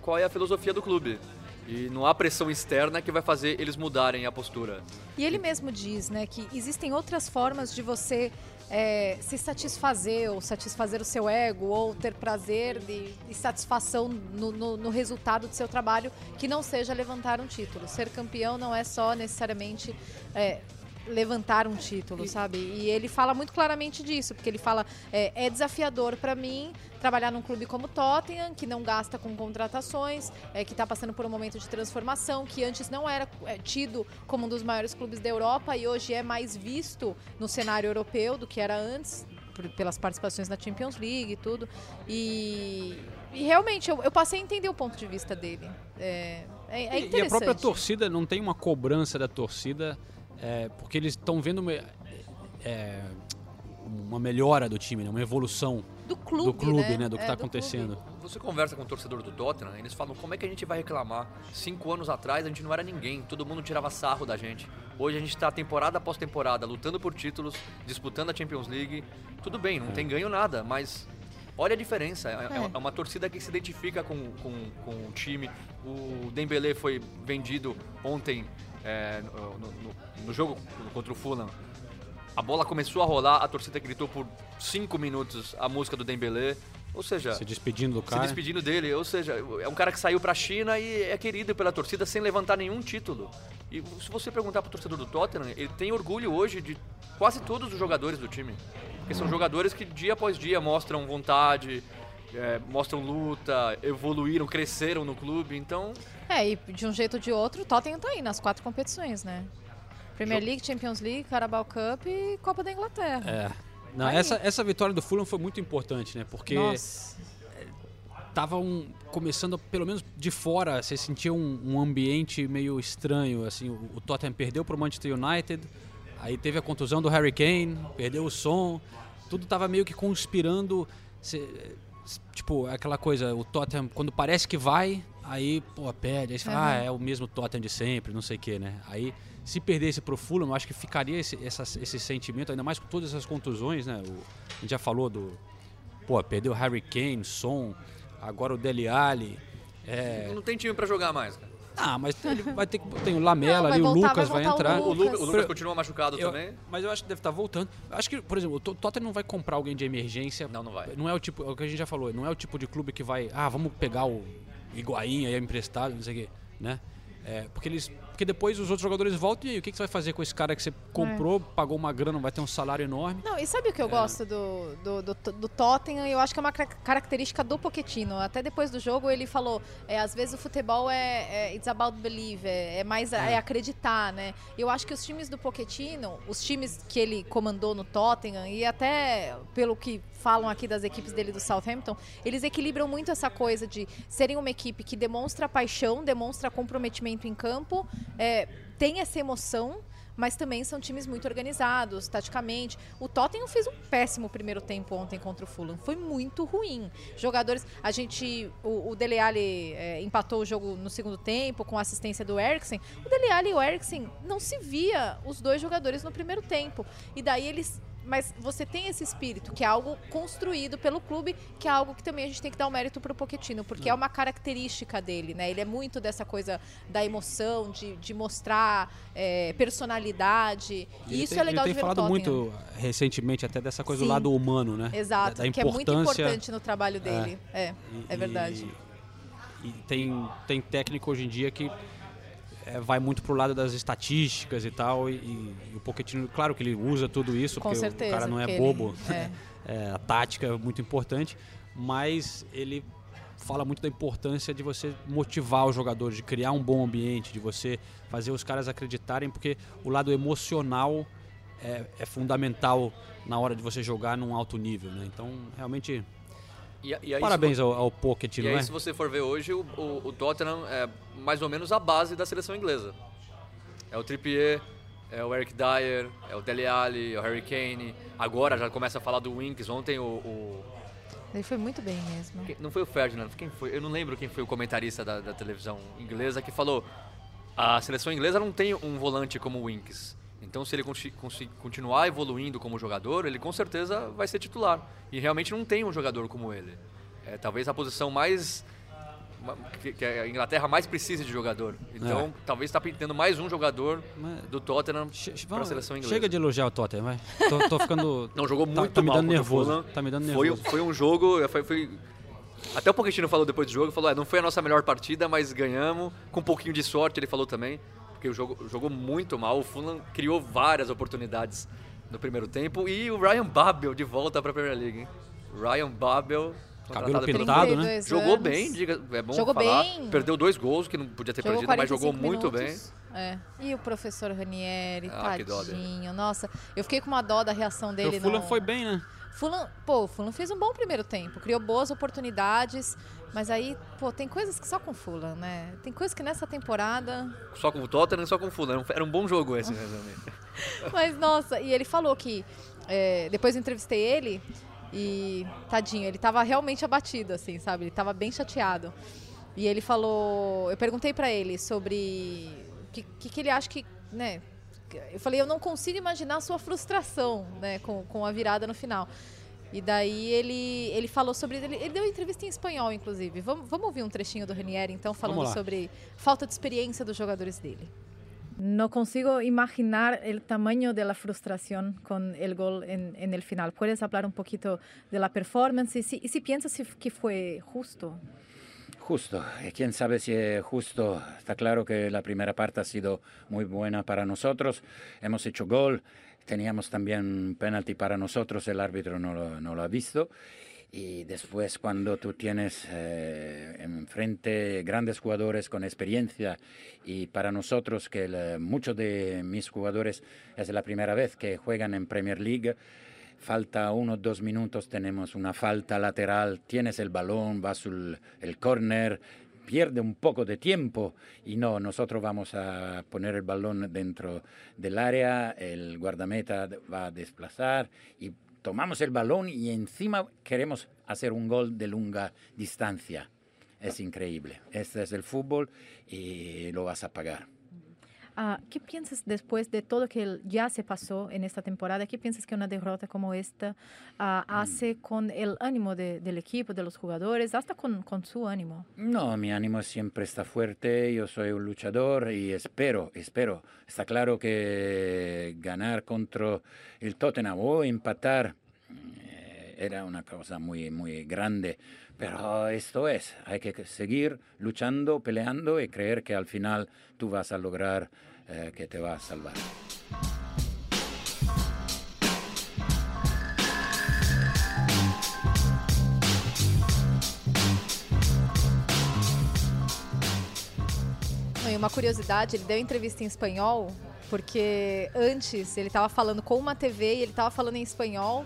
qual é a filosofia do clube. E não há pressão externa que vai fazer eles mudarem a postura. E ele mesmo diz, né, que existem outras formas de você é, se satisfazer ou satisfazer o seu ego ou ter prazer e, e satisfação no, no, no, resultado do seu trabalho que não seja levantar um título. Ser campeão não é só necessariamente é, levantar um título, sabe? E ele fala muito claramente disso, porque ele fala é, é desafiador para mim trabalhar num clube como Tottenham, que não gasta com contratações, é, que está passando por um momento de transformação, que antes não era é, tido como um dos maiores clubes da Europa e hoje é mais visto no cenário europeu do que era antes, por, pelas participações na Champions League e tudo. E, e realmente eu, eu, passei a entender o ponto de vista dele. É, é, é e a própria torcida não tem uma cobrança da torcida é, porque eles estão vendo uma, é, uma melhora do time, né? uma evolução do clube, do, clube, né? né? do que está é, acontecendo. Clube. Você conversa com o torcedor do Tottenham, eles falam como é que a gente vai reclamar. Cinco anos atrás a gente não era ninguém, todo mundo tirava sarro da gente. Hoje a gente está temporada após temporada lutando por títulos, disputando a Champions League. Tudo bem, não é. tem ganho nada, mas olha a diferença. É, é. é, uma torcida que se identifica com, com, com o time. O Dembélé foi vendido ontem é, no, no, no, jogo contra o Fulham, a bola começou a rolar, a torcida gritou por cinco minutos a música do Dembélé. Ou seja, se despedindo do cara. Se despedindo dele. Ou seja, é um cara que saiu para a China e é querido pela torcida sem levantar nenhum título. E se você perguntar para o torcedor do Tottenham, ele tem orgulho hoje de quase todos os jogadores do time. Porque são jogadores que dia após dia mostram vontade, é, mostram luta, evoluíram, cresceram no clube, então... É, e de um jeito ou de outro, o Tottenham tá aí nas quatro competições, né? Premier League, Champions League, Carabao Cup e Copa da Inglaterra. É. Não, essa, essa vitória do Fulham foi muito importante, né? Porque estavam um, começando, pelo menos de fora, você sentia um, um ambiente meio estranho, assim, o, o Tottenham perdeu para o Manchester United, aí teve a contusão do Harry Kane, perdeu o som, tudo estava meio que conspirando, tipo, aquela coisa, o Tottenham, quando parece que vai, aí, pô, perde. Aí você fala, uhum. ah, é o mesmo Tottenham de sempre, não sei o quê, né? Aí, se perdesse pro Fulham, eu acho que ficaria esse, essa, esse sentimento, ainda mais com todas essas contusões, né? O, a gente já falou do, pô, perdeu Harry Kane, Son, agora o Dele Alli. É... Não tem time para jogar mais, cara. Ah, mas ele vai ter tem o Lamela ali, voltar, o Lucas vai, vai entrar. O Lucas, o Lucas continua machucado eu, também. Mas eu acho que deve estar tá voltando. Acho que, por exemplo, o Tottenham não vai comprar alguém de emergência. Não, não vai. Não é o tipo, é o que a gente já falou, não é o tipo de clube que vai, ah, vamos pegar o Higuaín aí emprestado, não sei o quê. né? É, porque eles porque depois os outros jogadores voltam e aí, o que, que você vai fazer com esse cara que você comprou, pagou uma grana, vai ter um salário enorme? Não, e sabe o que eu gosto do, do, do, do Tottenham? Eu acho que é uma característica do Pochettino. Até depois do jogo ele falou, é, às vezes o futebol é, é it's about believe, é, é mais é. acreditar, né? Eu acho que os times do Pochettino, os times que ele comandou no Tottenham e até pelo que falam aqui das equipes dele do Southampton, eles equilibram muito essa coisa de serem uma equipe que demonstra paixão, demonstra comprometimento em campo, é, tem essa emoção, mas também são times muito organizados, taticamente. O Tottenham fez um péssimo primeiro tempo ontem contra o Fulham. Foi muito ruim. Jogadores, a gente, o, o Dele Alli é, empatou o jogo no segundo tempo com a assistência do Eriksen. O Dele Alli e o Eriksen não se via os dois jogadores no primeiro tempo. E daí eles mas você tem esse espírito, que é algo construído pelo clube, que é algo que também a gente tem que dar o um mérito pro Pochettino, porque é uma característica dele, né? Ele é muito dessa coisa da emoção, de, de mostrar é, personalidade. E, isso tem, é legal ele de tem ver falado no Tottenham. muito recentemente até dessa coisa Sim. do lado humano, né? Exato, Da, da que é muito importante no trabalho dele. É, E- é verdade. E, e tem, tem técnico hoje em dia que é, vai muito pro lado das estatísticas e tal. E, e o Pochettino, claro que ele usa tudo isso, Com porque certeza, o cara não é porque ele- bobo. é. É, a tática é muito importante, mas ele fala muito da importância de você motivar os jogadores, de criar um bom ambiente, de você fazer os caras acreditarem, porque o lado emocional é, é fundamental na hora de você jogar num alto nível, né? Então, realmente, E, e aí, parabéns ao, ao Pochettino, e aí, né? se você for ver hoje, o, o, o Tottenham é mais ou menos a base da seleção inglesa. É o Trippier, é o Eric Dyer, é o Dele Alli, é o Harry Kane. Agora já começa a falar do Winks. Ontem o, o- Ele foi muito bem mesmo. quem- não foi o Ferdinand, quem foi? Eu não lembro quem foi o comentarista da, da televisão inglesa que falou: a seleção inglesa não tem um volante como o Winks. Então, se ele continuar evoluindo como jogador, ele com certeza vai ser titular. E realmente não tem um jogador como ele. É talvez a posição mais ma- que, a Inglaterra mais precisa de jogador. Então, É. talvez está tendo mais um jogador Mas- do Tottenham para a seleção inglesa. Chega de elogiar o Tottenham, vai. Tô, tô ficando. Não, jogou tá- muito tá me mal dando contra o nervoso. Fulham. Tá me dando Foi, nervoso. foi um jogo, foi, foi- até o Pochettino falou depois do jogo, falou, "É, não foi a nossa melhor partida, mas ganhamos com um pouquinho de sorte, ele falou também, porque o jogo jogou muito mal, o Fulham criou várias oportunidades no primeiro tempo e o Ryan Babel de volta para a Premier League, hein? Ryan Babel Cabelo pintado, né? 32 Jogou anos. bem, diga, é bom Jogou falar. bem. Perdeu dois gols que não podia ter Jogou perdido, mas jogou 45 muito bem. É. E o professor Ranieri, Ah, tadinho. Nossa, eu fiquei com uma dó da reação Porque dele. o Fulham no- foi bem, né? Fulham, pô, o Fulham fez um bom primeiro tempo, criou boas oportunidades, mas aí, pô, tem coisas que só com Fulham, né? Tem coisas que nessa temporada. Só com o Tottenham, só com o Fulham. Era um bom jogo esse, realmente. Mas nossa, e ele falou que é, depois eu entrevistei ele e tadinho, ele tava realmente abatido, assim, sabe? Ele tava bem chateado. E ele falou, eu perguntei pra ele sobre o que, que, que ele acha que, né? Eu falei, eu não consigo imaginar a sua frustração, né, com, com a virada no final. E daí ele, ele falou sobre. Ele, ele deu entrevista em espanhol, inclusive. Vamos, vamos ouvir um trechinho do Ranieri, então, falando sobre falta de experiência dos jogadores dele. No consigo imaginar el tamaño de la frustración con el gol en, en el final. ¿Puedes hablar un poquito de la performance y si, y si piensas que fue justo? Justo, eh, quién sabe si es justo. Está claro que la primera parte ha sido muy buena para nosotros. Hemos hecho gol, teníamos también un penalti para nosotros, el árbitro no lo, no lo ha visto. Y después cuando tú tienes eh, enfrente grandes jugadores con experiencia y para nosotros que muchos de mis jugadores es la primera vez que juegan en Premier League, falta unos dos minutos, tenemos una falta lateral, tienes el balón, vas el, el córner, pierde un poco de tiempo y no, nosotros vamos a poner el balón dentro del área, el guardameta va a desplazar y tomamos el balón y encima queremos hacer un gol de lunga distancia. Es increíble. Este es el fútbol y lo vas a pagar. Ah, ¿Qué piensas después de todo que ya se pasó en esta temporada? ¿Qué piensas que una derrota como esta ah, hace con el ánimo de- del equipo, de los jugadores, hasta con, con su ánimo? No, mi ánimo siempre está fuerte, yo soy un luchador y espero, espero. Está claro que ganar contra el Tottenham o empatar, era una cosa muy, muy grande. Pero esto es, hay que seguir luchando, peleando y creer que al final tú vas a lograr eh, que te va a salvar. Uma curiosidade, ele deu entrevista em espanhol, porque antes ele tava falando com uma TV e ele tava falando em espanhol.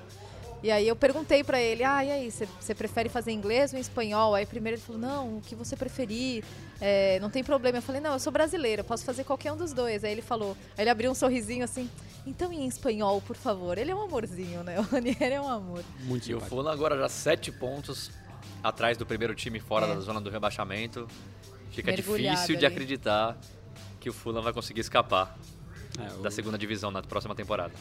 E aí eu perguntei pra ele, ah, e aí, você- prefere fazer inglês ou em espanhol? Aí primeiro ele falou, não, o que você preferir, é, não tem problema. Eu falei, não, eu sou brasileira, posso fazer qualquer um dos dois. Aí ele falou, aí ele abriu um sorrisinho assim, então em espanhol, por favor. Ele é um amorzinho, né? O Ranieri é um amor. Muito E o. Fulham agora já sete pontos atrás do primeiro time fora É. da zona do rebaixamento. Fica Mergulhado difícil de ali. acreditar que o Fulham vai conseguir escapar É, o da segunda divisão na próxima temporada.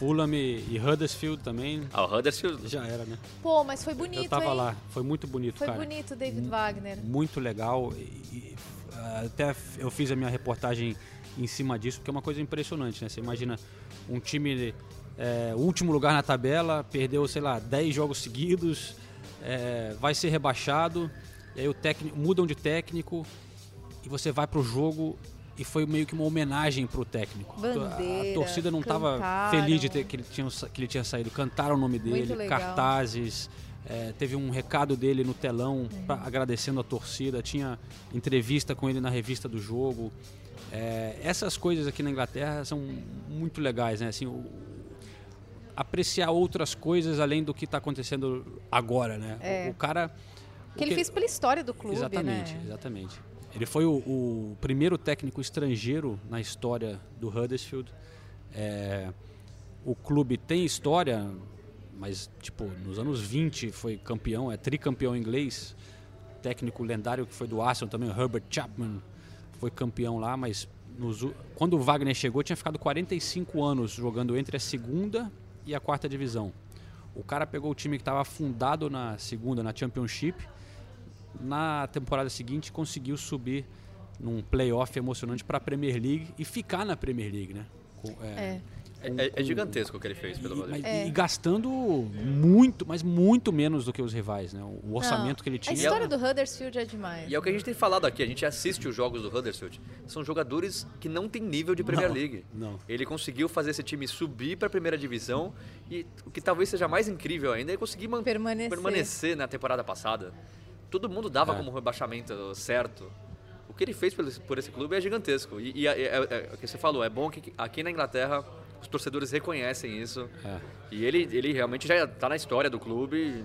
Fulham e e Huddersfield também Ah, o Huddersfield já era, né? Pô, mas foi bonito, Eu tava hein? lá, foi muito bonito, Foi cara. bonito, David Wagner. Muito legal. E, e, até eu fiz a minha reportagem em cima disso, porque é uma coisa impressionante, né? Você imagina um time, é, último lugar na tabela, perdeu, sei lá, 10 jogos seguidos, é, vai ser rebaixado, e aí o técnico, mudam de técnico, e você vai pro jogo e foi meio que uma homenagem pro técnico. A- Bandeira, a torcida não estava cantaram. feliz de ter, que, ele tinha, que ele tinha saído, cantaram o nome dele, cartazes, é, teve um recado dele no telão pra- Uhum. agradecendo a torcida, tinha entrevista com ele na revista do jogo. É, essas coisas aqui na Inglaterra são muito legais, né? Assim, o- apreciar outras coisas além do que está acontecendo agora, né? É. O, o cara Que ele fez pela história do clube, Exatamente, né? exatamente. Ele foi o, o primeiro técnico estrangeiro na história do Huddersfield. É, o clube tem história, mas tipo, nos anos 20 foi campeão, é tricampeão inglês. Técnico lendário que foi do Arsenal também, Herbert Chapman, foi campeão lá, mas nos quando o Wagner chegou tinha ficado 45 anos jogando entre a segunda e a quarta divisão. O cara pegou o time que estava afundado na segunda, na Championship, na temporada seguinte conseguiu subir num playoff emocionante para a Premier League e ficar na Premier League, né? Com- é, É. É, é- é gigantesco o que ele fez pelo e, Huddersfield. mas- É. e gastando muito, mas muito menos do que os rivais, né? O orçamento Não, que ele A tinha. história do Huddersfield é demais. E é o que a gente tem falado aqui, a gente assiste os jogos do Huddersfield. São jogadores que não têm nível de Premier Não, League. não. Ele conseguiu fazer esse time subir para a primeira divisão e o que talvez seja mais incrível ainda é conseguir man- Permanecer. permanecer na temporada passada. Todo mundo dava É. como rebaixamento certo. O que ele fez por esse, por esse clube é gigantesco. E, e é, é- o que você falou, é bom que aqui na Inglaterra os torcedores reconhecem isso. É. E ele, ele realmente já está na história do clube.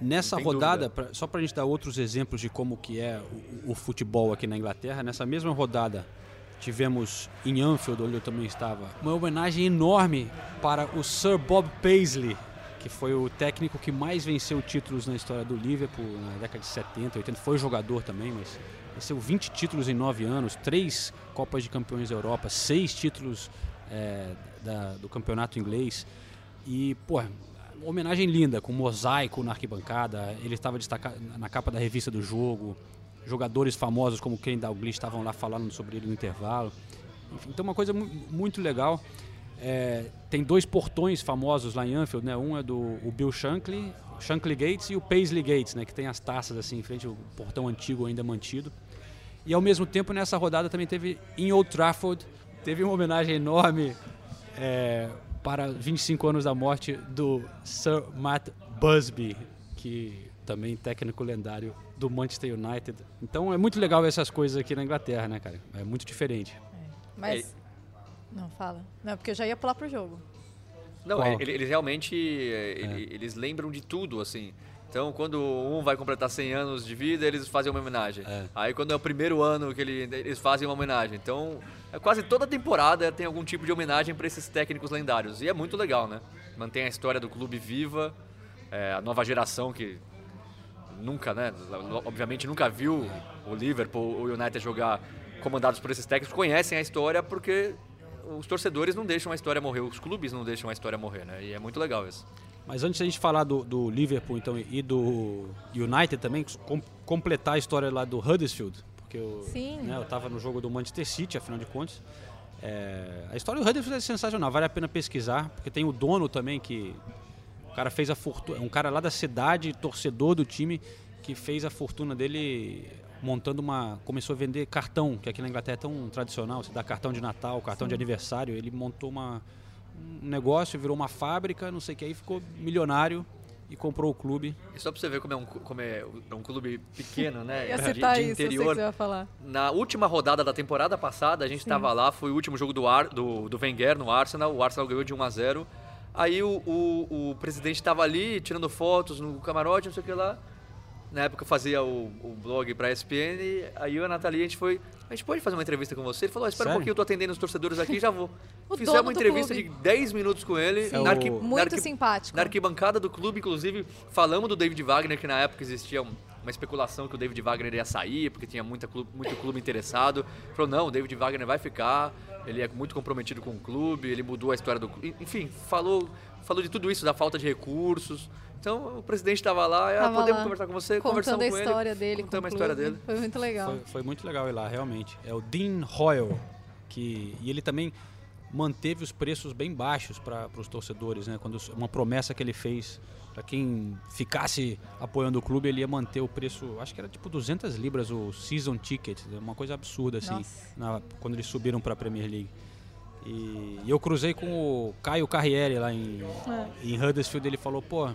Nessa rodada, pra- só para a gente dar outros exemplos de como que é o, o futebol aqui na Inglaterra, nessa mesma rodada tivemos em Anfield, onde eu também estava, uma homenagem enorme para o Sir Bob Paisley, que foi o técnico que mais venceu títulos na história do Liverpool na década de 70, 80. Foi jogador também, mas venceu 20 títulos em 9 anos, 3 Copas de Campeões da Europa, 6 títulos é, da- do campeonato inglês. E, pô, homenagem linda, com mosaico na arquibancada. Ele estava destacado na capa da revista do jogo. Jogadores famosos como Ken Dalglish estavam lá falando sobre ele no intervalo. Enfim, então uma coisa mu- muito legal. É, tem dois portões famosos lá em Anfield, né? Um é do o Bill Shankly, Shankly Gates e o Paisley Gates, né? Que tem as taças assim em frente ao portão antigo ainda mantido. E ao mesmo tempo nessa rodada também teve em Old Trafford teve uma homenagem enorme é, para 25 anos da morte do Sir Matt Busby, que também técnico lendário do Manchester United. Então é muito legal ver essas coisas aqui na Inglaterra, né, cara? É muito diferente. Mas. Não, fala. Não, porque eu já ia pular pro jogo. Não, ele- eles realmente eh, ele- eles lembram de tudo, assim. Então, quando um vai completar 100 anos de vida, eles fazem uma homenagem. É. Aí, quando é o primeiro ano que ele- eles fazem uma homenagem. Então, é quase toda temporada tem algum tipo de homenagem para esses técnicos lendários. E é muito legal, né? Mantém a história do clube viva, é, a nova geração que nunca, né? Obviamente nunca viu o Liverpool, o United jogar comandados por esses técnicos, conhecem a história porque os torcedores não deixam a história morrer, os clubes não deixam a história morrer, né? E é muito legal isso. Mas antes da gente falar do, do Liverpool então, e do United também, com- completar a história lá do Huddersfield, porque eu, Sim. né, eu tava no jogo do Manchester City, afinal de contas. É, a história do Huddersfield é sensacional, vale a pena pesquisar, porque tem o dono também que cara fez a fortuna. Um cara lá da cidade, torcedor do time, que fez a fortuna dele montando uma. Começou a vender cartão, que aqui na Inglaterra é tão tradicional, você dá cartão de Natal, cartão de aniversário. Ele montou uma, um negócio, virou uma fábrica, não sei o que, aí ficou milionário e comprou o clube. E só pra você ver como é um, como é um clube pequeno, né? Ia de, citar de isso, eu sei que interior. você vai falar. Na última rodada da temporada passada, a gente estava lá, foi o último jogo do, Ar, do, do Wenger no Arsenal, o Arsenal ganhou de 1 a 0 Aí o, o, o presidente estava ali, tirando fotos no camarote, não sei o que lá. Na época eu fazia o, o blog pra ESPN, aí eu e a Nathalie, a gente foi... A gente pode fazer uma entrevista com você? Ele falou, "Ah, espera um Sério? pouquinho, eu tô atendendo os torcedores aqui e já vou. O Fizemos uma entrevista clube. de 10 minutos com ele. É na, o- arqui- na Muito arqui- simpático. na arquibancada do clube, inclusive, falamos do David Wagner, que na época existia um- uma especulação que o David Wagner ia sair, porque tinha muita clube- muito clube interessado. Falou, não, o David Wagner vai ficar, ele é muito comprometido com o clube, ele mudou a história do clube. Enfim, falou, falou de tudo isso, da falta de recursos. Então, o presidente estava lá, ah, podemos lá, conversar com você, Contando conversamos a com história ele. dele. com Contamos o a história dele. Foi muito legal. Foi, foi muito legal ir lá, realmente. É o Dean Hoyle, que e ele também manteve os preços bem baixos para os torcedores, né? Quando uma promessa que ele fez para quem ficasse apoiando o clube, ele ia manter o preço, acho que era tipo 200 libras o season ticket, uma coisa absurda assim, na- quando eles subiram para a Premier League. E, e eu cruzei com o Caio Carriere lá em, em Huddersfield, ele falou, pô,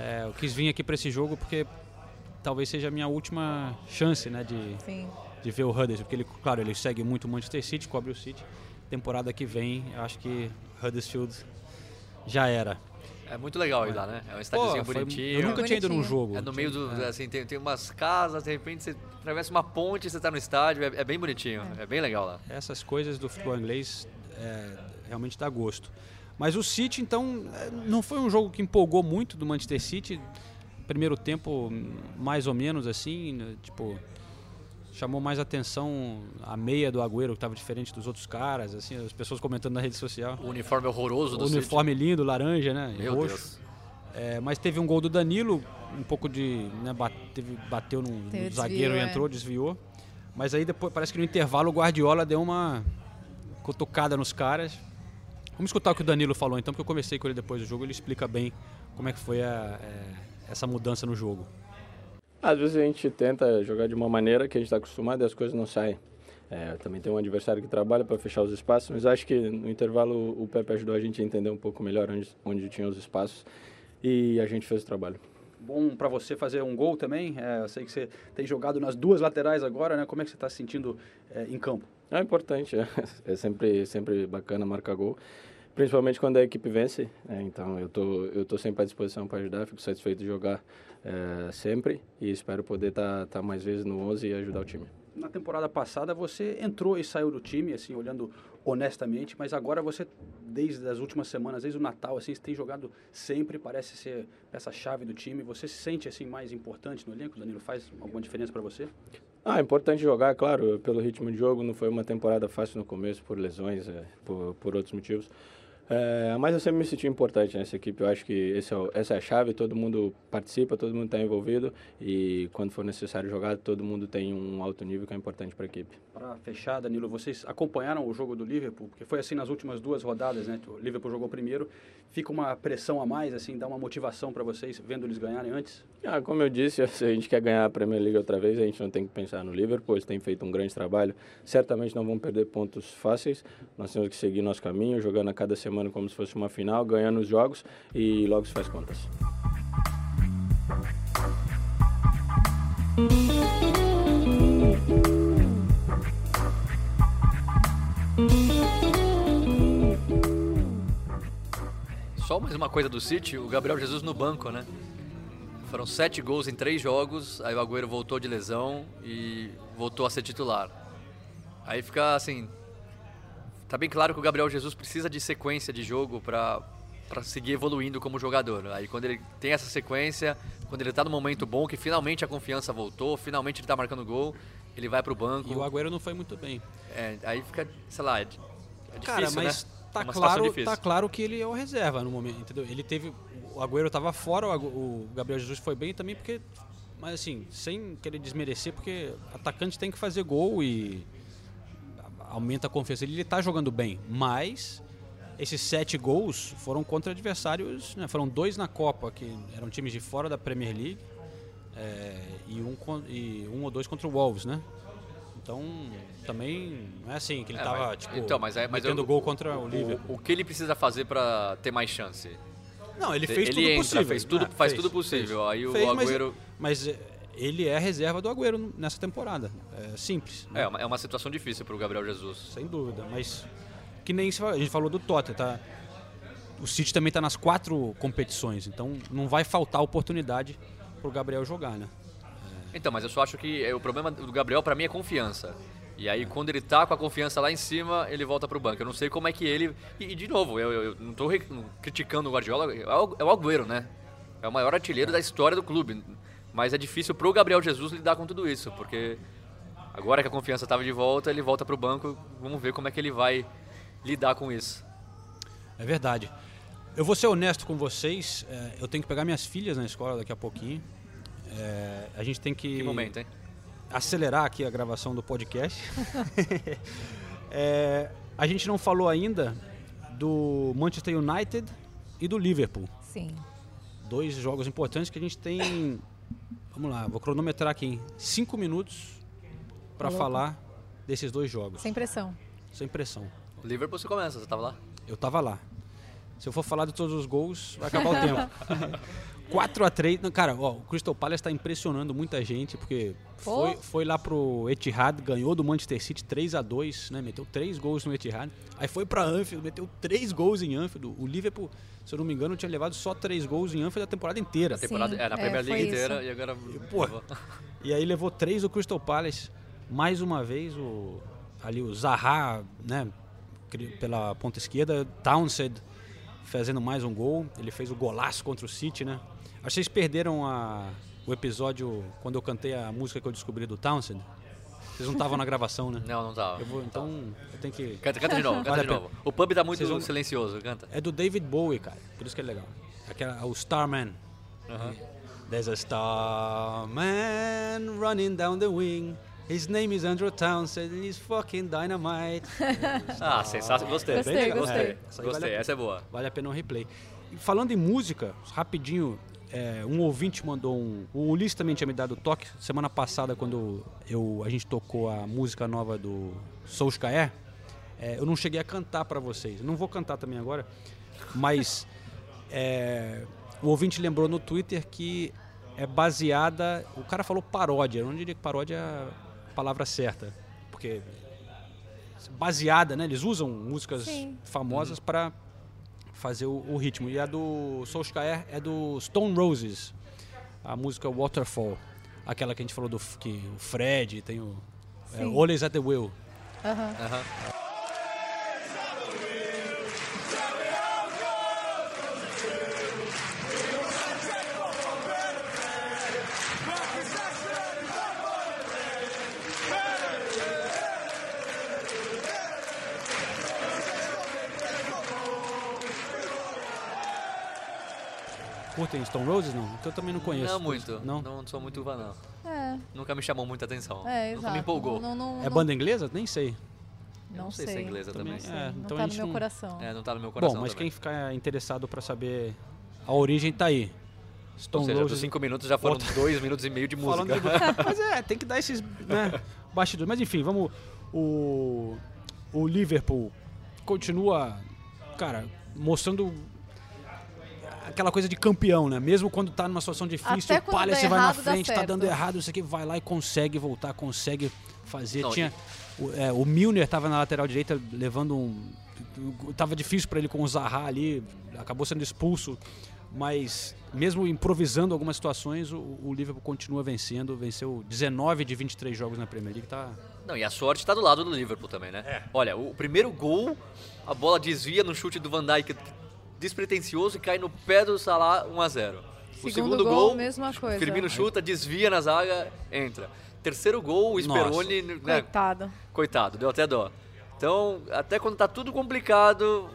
é, eu quis vir aqui para esse jogo porque talvez seja a minha última chance, né, de, Sim. de ver o Huddersfield, porque ele, claro, ele segue muito o Manchester City, cobre o City. Temporada que vem, eu acho que Huddersfield já era. É muito legal ir lá, né? É um estádiozinho foi- bonitinho. eu nunca tinha ido num jogo. É no meio do. É. Assim, tem, tem umas casas, de repente você atravessa uma ponte e você tá no estádio. É, é bem bonitinho, é. bem legal lá. Essas coisas do futebol inglês é, realmente dá gosto. Mas o City, então, é, não foi um jogo que empolgou muito do Manchester City. Primeiro tempo, mais ou menos assim, né, tipo, chamou mais atenção a meia do Agüero, que estava diferente dos outros caras, assim, as pessoas comentando na rede social. O uniforme horroroso do O City. uniforme lindo, laranja, né? Meu roxo. Deus. É, mas teve um gol do Danilo, um pouco de. Né, bateu no, no desvio, zagueiro e é. entrou, desviou. Mas aí depois, parece que no intervalo o Guardiola deu uma cutucada nos caras. Vamos escutar o que o Danilo falou então, porque eu conversei com ele depois do jogo, ele explica bem como é que foi a- é, essa mudança no jogo. Às vezes a gente tenta jogar de uma maneira que a gente está acostumado e as coisas não saem. É, também tem um adversário que trabalha para fechar os espaços, mas acho que no intervalo o Pepe ajudou a gente a entender um pouco melhor onde, onde tinha os espaços e a gente fez o trabalho. Bom para você fazer um gol também. É, eu sei que você tem jogado nas duas laterais agora, né? Como é que você está se sentindo é, em campo? É importante, é, é sempre, sempre bacana marcar gol, principalmente quando a equipe vence. é, então eu tô, eu tô sempre à disposição para ajudar, fico satisfeito de jogar é, sempre e espero poder estar mais vezes no 11 e ajudar o time. Na temporada passada você entrou e saiu do time, assim, olhando honestamente, mas agora você, desde as últimas semanas, desde o Natal, assim, você tem jogado sempre, parece ser essa chave do time. Você se sente assim mais importante no elenco? Danilo faz alguma diferença para você? Ah, é importante jogar, claro, pelo ritmo de jogo. Não foi uma temporada fácil no começo, por lesões, é, por, por outros motivos. É, mas eu sempre me senti importante nessa equipe. Eu acho que é essa é a chave. Todo mundo participa, todo mundo está envolvido. E quando for necessário jogar, todo mundo tem um alto nível que é importante para a equipe. Para fechar, Danilo, vocês acompanharam o jogo do Liverpool? Porque foi assim nas últimas duas rodadas, né? O Liverpool jogou primeiro. Fica uma pressão a mais, assim, dá uma motivação para vocês vendo eles ganharem antes? Ah, como eu disse, se a gente quer ganhar a Premier League outra vez, a gente não tem que pensar no Liverpool. Eles têm feito um grande trabalho. Certamente não vão perder pontos fáceis. Nós temos que seguir nosso caminho, jogando a cada semana como se fosse uma final, ganhando os jogos e logo se faz contas. Só mais uma coisa do City, o Gabriel Jesus no banco, né? Foram sete gols em três jogos, aí o Agüero voltou de lesão e voltou a ser titular. Aí fica assim. Tá bem claro que o Gabriel Jesus precisa de sequência de jogo pra, pra seguir evoluindo como jogador. Aí quando ele tem essa sequência, quando ele tá no momento bom, que finalmente a confiança voltou, finalmente ele tá marcando gol, ele vai pro banco. E o Agüero não foi muito bem. É, aí fica, sei lá, é, é difícil, Cara, mas né? tá, é claro, difícil. tá claro que ele é o reserva no momento, entendeu? Ele teve. O Agüero tava fora, o, o Gabriel Jesus foi bem também, porque. Mas assim, sem querer desmerecer, porque atacante tem que fazer gol e aumenta a confiança. Ele, ele tá jogando bem, mas esses sete gols foram contra adversários, né, foram dois na Copa, que eram times de fora da Premier League, é, e, um, e um ou dois contra o Wolves, né? Então, também não é assim que ele É, tava, mas- tipo, então, mas é- mas metendo eu- gol contra o Liverpool. O, o que ele precisa fazer pra ter mais chance? Não, ele fez ele tudo entra, possível. fez tudo- né? faz Fez, tudo possível. fez. Aí o Fez, mas- Agüero- Mas, é, ele é reserva do Agüero nessa temporada. É simples. né? É uma, é uma situação difícil pro Gabriel Jesus. Sem dúvida, mas que nem a gente falou do Tottenham, tá? O City também está nas quatro competições, então não vai faltar oportunidade pro Gabriel jogar, né? Então, mas eu só acho que é, o problema do Gabriel pra mim é confiança. E aí quando ele tá com a confiança lá em cima, ele volta pro banco. Eu não sei como é que ele. E, e, de novo, eu, eu- eu não tô re- criticando o Guardiola, é o, é o Agüero, né? É o maior artilheiro da história do clube. Mas é difícil pro Gabriel Jesus lidar com tudo isso, porque agora que a confiança tava de volta, ele volta pro banco. Vamos ver como é que ele vai lidar com isso. É verdade. Eu vou ser honesto com vocês, é, eu tenho que pegar minhas filhas na escola daqui a pouquinho. É, a gente tem que Que momento, hein? acelerar aqui a gravação do podcast. É, a gente não falou ainda do Manchester United e do Liverpool. Sim. Dois jogos importantes que a gente tem. Vamos lá, vou cronometrar aqui em cinco minutos para falar desses dois jogos. Sem pressão. Sem pressão. O Liverpool você começa, você tava lá? Eu tava lá. Se eu for falar de todos os gols, vai acabar o tempo. 4 a 3 Não, Cara, ó, o Crystal Palace está impressionando muita gente, porque Pô. foi, foi lá pro Etihad, ganhou do Manchester City 3 a 2 né? Meteu três gols no Etihad. Aí foi pra Anfield, meteu três gols em Anfield. O Liverpool, se eu não me engano, tinha levado só três gols em Anfield a temporada inteira. A temporada, Sim, é, na é, Premier foi League inteira isso. e agora. Pô, e aí levou três do Crystal Palace. Mais uma vez, o, ali o Zaha, né? Pela ponta esquerda, Townsend fazendo mais um gol. Ele fez o golaço contra o City, né? Acho que vocês perderam a, o episódio quando eu cantei a música que eu descobri do Townsend. Vocês não estavam na gravação, né? Não, não tava. Eu vou, então, eu tenho que... Canta, canta de novo, canta Vale de novo. O pub tá muito vão- silencioso, canta. É do David Bowie, cara. Por isso que é legal. Aquela, o Starman. There's a starman running down the wing. His name is Andrew Townsend and he's fucking dynamite. Ah, sensacional. Gostei. Gostei, Bem legal. gostei. Gostei, Essa vale Gostei, a- essa é boa. Vale a pena um replay. E falando em música, rapidinho, é, um ouvinte mandou um. O Ulisses também tinha me dado toque semana passada quando eu, a gente tocou a música nova do Solskjaer. É, eu não cheguei a cantar pra vocês. Não vou cantar também agora, mas é, o ouvinte lembrou no Twitter que é baseada. O cara falou paródia. Eu não diria que paródia é a palavra certa, porque baseada, né? Eles usam músicas Sim. famosas pra fazer o, o ritmo. E a do Solskjaer é do Stone Roses, a música Waterfall, aquela que a gente falou do que o Fred tem o é, Sim. Always at the Wheel. Aham. Curtem Stone Roses não? Que eu também não conheço. Não muito. Não. Não sou muito fã, não. É, Nunca me chamou muita atenção. é, Nunca exato. me empolgou. Não, não, É não, banda inglesa? Nem sei. Não, não sei, se é inglesa também. Também, Sei, É, não então tá no meu não- coração. É, não tá no meu coração Bom, mas também. quem ficar interessado pra saber a origem tá aí. Ou Stone seja, dos Roses. cinco minutos já foram Outra- dois minutos e meio de música. De- Mas é, tem que dar esses né, bastidores. Mas enfim, vamos. O, o Liverpool continua, cara, mostrando aquela coisa de campeão, né? Mesmo quando tá numa situação difícil, o Palace dá vai na frente, tá dando errado, isso aqui vai lá e consegue voltar, consegue fazer. Não, Tinha, o, é, o Milner tava na lateral direita levando um. Tava difícil para ele com o Zaha ali, acabou sendo expulso. Mas mesmo improvisando algumas situações, o, o Liverpool continua vencendo. Venceu 19 de 23 jogos na Premier League. Tá, Não, e a sorte tá do lado do Liverpool também, né? Olha, o primeiro gol, a bola desvia no chute do Van Dijk despretensioso e cai no pé do Salah 1 a 0. O Segundo segundo gol, gol, mesma coisa. Firmino chuta, desvia na zaga, entra. Terceiro gol, o Speroni, né, Coitado. coitado, deu até dó. Então, até quando tá tudo complicado,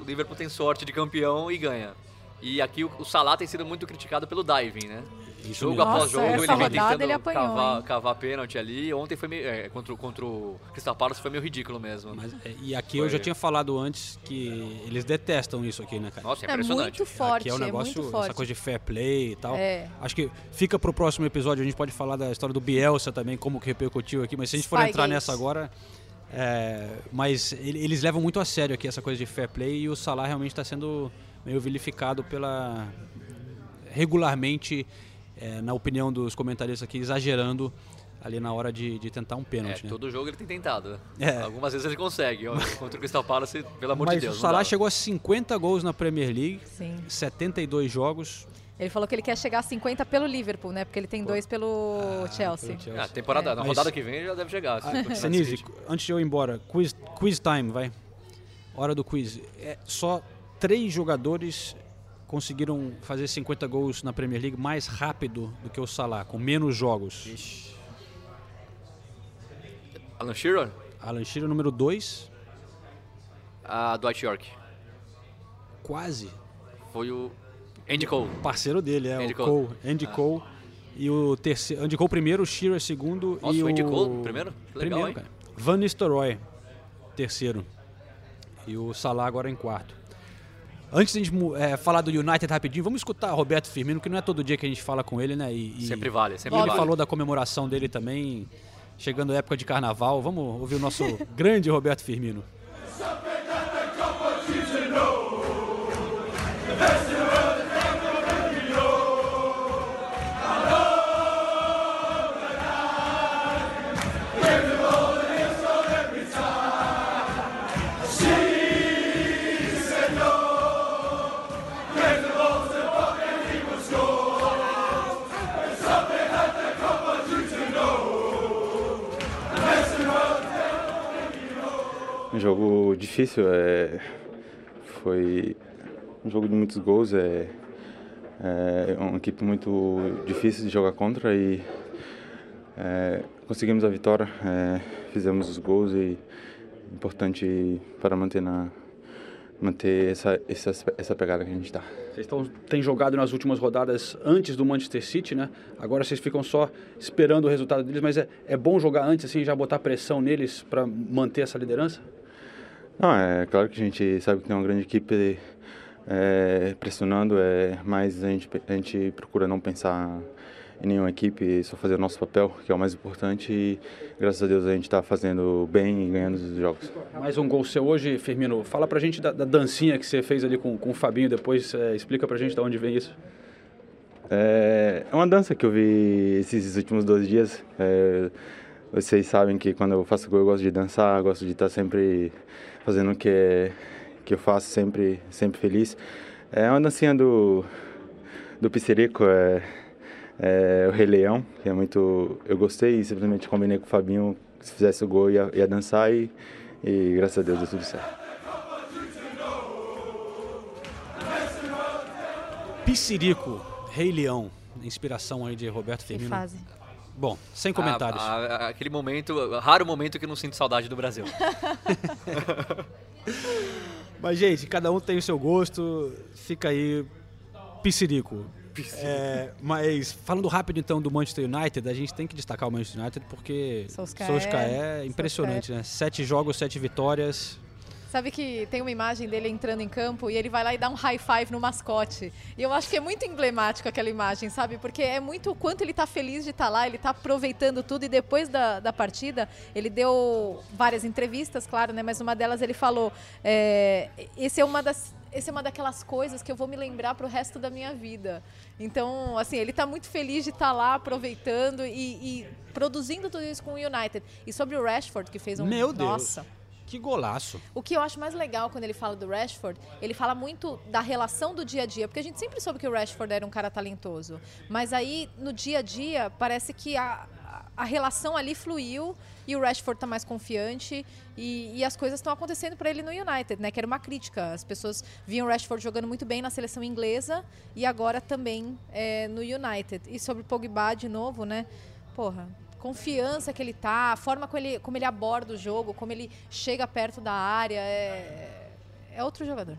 o Liverpool tem sorte de campeão e ganha. E aqui o, o Salah tem sido muito criticado pelo diving, né? Isso jogo mesmo. após Nossa, jogo, ele vem tentando ele apanhou, cavar, cavar pênalti ali. Ontem foi meio, é, contra, o- contra o Crystal Palace foi meio ridículo mesmo. Mas, é, e aqui eu Foi. já tinha falado antes que eles detestam isso aqui, né, cara? Nossa, é É impressionante. muito forte, aqui é um negócio, muito forte. essa coisa de fair play e tal. É. Acho que fica pro próximo episódio, a gente pode falar da história do Bielsa também, como que repercutiu aqui, mas se a gente for Spygate. entrar nessa agora. é, mas ele- eles levam muito a sério aqui essa coisa de fair play e o Salah realmente está sendo meio vilificado pela. regularmente, é, na opinião dos comentaristas aqui, exagerando ali na hora de, de tentar um É, pênalti. né? todo jogo ele tem tentado. É. Algumas vezes ele consegue. ó, Contra o Crystal Palace, pelo amor Mas de Deus. o Salah chegou a 50 gols na Premier League, Sim. 72 jogos. Ele falou que ele quer chegar a 50 pelo Liverpool, né? Porque ele tem dois pelo Chelsea. pelo Chelsea. Ah, temporada, na Mas- rodada que vem ele já deve chegar. Senise, ritmo. antes de eu ir embora, quiz, quiz time, vai. Hora do quiz. É, só três jogadores conseguiram fazer 50 gols na Premier League mais rápido do que o Salah, com menos jogos. Alan Shearer, Alan Shearer, número 2, a Dwight York. quase. Foi o Andy Cole. Parceiro dele, é Andy o Cole. Cole. Andy Cole. E o terceiro. Andy Cole primeiro, o Shearer segundo. Nossa, e o o Andy Cole primeiro? Que legal, primeiro, hein? cara. Van Nistelrooy, terceiro. E o Salah agora em quarto. Antes de a gente é, falar do United rapidinho, vamos escutar Roberto Firmino, que não é todo dia que a gente fala com ele, né? E, e Sempre vale, sempre ele vale. falou da comemoração dele também, chegando a época de carnaval. Vamos ouvir o nosso grande Roberto Firmino. Difícil, é, foi um jogo de muitos gols, é, é uma equipe muito difícil de jogar contra e é, conseguimos a vitória, é, fizemos os gols e importante para manter na manter essa essa, essa pegada que a gente está. Vocês tão, têm jogado nas últimas rodadas antes do Manchester City, né? Agora vocês ficam só esperando o resultado deles, mas é, é bom jogar antes, assim, já botar pressão neles para manter essa liderança? Não, é claro que a gente sabe que tem uma grande equipe é, pressionando, é, mas a gente, a gente procura não pensar em nenhuma equipe, só fazer o nosso papel, que é o mais importante, e graças a Deus a gente está fazendo bem e ganhando os jogos. Mais um gol seu hoje, Firmino. Fala pra gente da, da dancinha que você fez ali com, com o Fabinho depois, é, explica pra gente de onde vem isso. É, é uma dança que eu vi esses últimos dois dias. É, vocês sabem que quando eu faço gol eu gosto de dançar, gosto de estar sempre fazendo o que, que eu faço, sempre, sempre feliz. É uma dancinha do, do Pissirico, é, é o Rei Leão, que é muito... Eu gostei e simplesmente combinei com o Fabinho que se fizesse o gol ia, ia dançar e, e graças a Deus deu tudo certo. Piscirico, Rei Leão, inspiração aí de Roberto Que Firmino. fase. Bom, sem comentários. A- a- aquele momento, raro momento que não sinto saudade do Brasil. Mas, gente, cada um tem o seu gosto. Fica aí, Piscirico. É, mas, falando rápido então do Manchester United, a gente tem que destacar o Manchester United porque Solskjaer. Solskjaer é impressionante, né? Sete jogos, sete vitórias. Sabe que tem uma imagem dele entrando em campo e ele vai lá e dá um high five no mascote. E eu acho que é muito emblemático aquela imagem, sabe? Porque é muito o quanto ele tá feliz de estar lá, ele tá aproveitando tudo. E depois da, da partida, ele deu várias entrevistas, claro, né? Mas uma delas ele falou: é, esse é uma das. Esse é uma daquelas coisas que eu vou me lembrar pro resto da minha vida. Então, assim, ele tá muito feliz de estar lá, aproveitando e, e produzindo tudo isso com o United. E sobre o Rashford, que fez um. Meu Deus. Nossa. Que golaço. O que eu acho mais legal quando ele fala do Rashford, ele fala muito da relação do dia a dia, porque a gente sempre soube que o Rashford era um cara talentoso, mas aí no dia a dia parece que a, a- relação ali fluiu e o Rashford tá mais confiante e, e as coisas estão acontecendo para ele no United, né? Que era uma crítica. As pessoas viam o Rashford jogando muito bem na seleção inglesa e agora também é, no United. E sobre o Pogba de novo, né? Porra, confiança que ele tá, a forma como ele, como ele aborda o jogo, como ele chega perto da área, é, é outro jogador.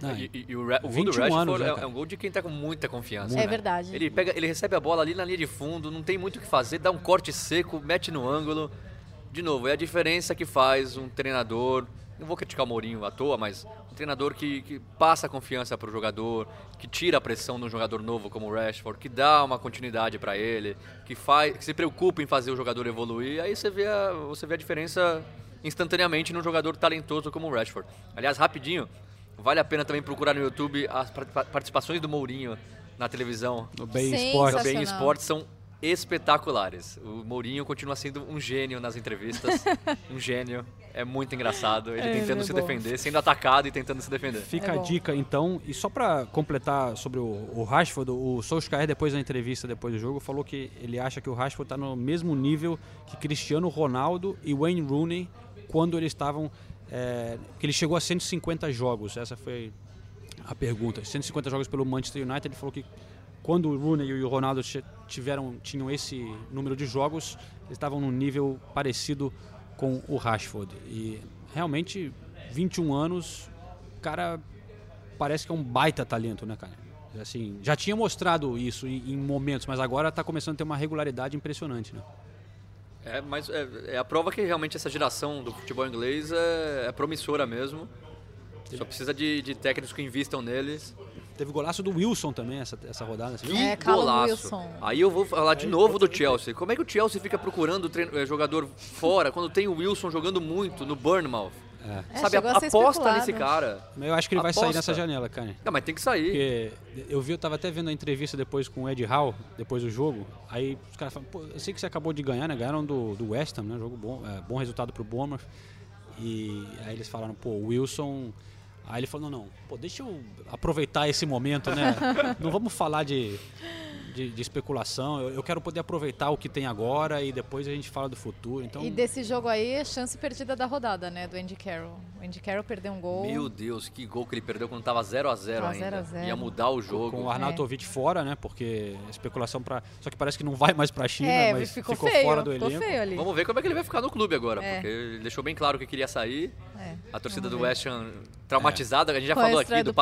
Não, E, e- e o, Ra- o gol do 21 Rashford né, é, cara? é um gol de quem tá com muita confiança. É né? verdade. Ele, pega, ele recebe a bola ali na linha de fundo, não tem muito o que fazer, dá um corte seco, mete no ângulo. De novo, é a diferença que faz um treinador. Não vou criticar o Mourinho à toa, mas um treinador que, que passa a confiança para o jogador, que tira a pressão de um jogador novo como o Rashford, que dá uma continuidade para ele, que, faz, que se preocupa em fazer o jogador evoluir. Aí você vê a, você vê a diferença instantaneamente num jogador talentoso como o Rashford. Aliás, rapidinho, vale a pena também procurar no YouTube as par- participações do Mourinho na televisão. No Bem Esporte. No Bem. Esportes são espetaculares. O Mourinho continua sendo um gênio nas entrevistas. um gênio. É muito engraçado. Ele É, tentando é se bom. defender, sendo atacado e tentando se defender. Fica É a dica então, e só pra completar sobre o, o Rashford, o Solskjaer depois da entrevista, depois do jogo, falou que ele acha que o Rashford tá no mesmo nível que Cristiano Ronaldo e Wayne Rooney quando eles estavam, é, que ele chegou a 150 jogos, essa foi a pergunta, 150 jogos pelo Manchester United, ele falou que quando o Rooney e o Ronaldo tiveram, tinham esse número de jogos, eles estavam num nível parecido com o Rashford. E realmente, 21 anos, cara parece que é um baita talento, né, cara? Assim, já tinha mostrado isso em, momentos, mas agora tá começando a ter uma regularidade impressionante, né? É, mas é, é a prova que realmente essa geração do futebol inglês é, é promissora mesmo. Só precisa de, de técnicos que invistam neles. Teve golaço do Wilson também essa, essa rodada. Você viu? É, Golaço. Wilson. Aí eu vou falar de novo do Chelsea. Como é que o Chelsea fica procurando treino- eh, jogador fora quando tem o Wilson jogando muito no Bournemouth? É, Sabe, chegou a ser aposta especulado. nesse cara. Mas eu acho que ele vai sair Aposta. nessa janela, cara. Não, mas tem que sair. Porque eu vi, eu tava até vendo a entrevista depois com o Ed Howe, depois do jogo. Aí os caras falam, pô, eu sei que você acabou de ganhar, né? Ganharam do, do West Ham, né? Jogo bom, é, bom resultado pro Bournemouth. E aí eles falaram, pô, o Wilson. Aí ele falou, não, não, pô, deixa eu aproveitar esse momento, né? não vamos falar de, de, de especulação. Eu, eu quero poder aproveitar o que tem agora e depois a gente fala do futuro. Então, E desse jogo aí, é chance perdida da rodada, né? Do Andy Carroll. O Andy Carroll perdeu um gol. Meu Deus, que gol que ele perdeu quando tava 0x0 Tava ainda. 0 a 0. Ia mudar o jogo. com o Arnautovic fora, né? Porque especulação para Só que parece que não vai mais pra China, é, mas ficou, ficou, feio. fora do ficou elenco. feio ali. Vamos ver como é que ele vai ficar no clube agora, É. porque ele deixou bem claro que queria sair. É, A torcida do. West Ham traumatizada, a gente já falou aqui do, do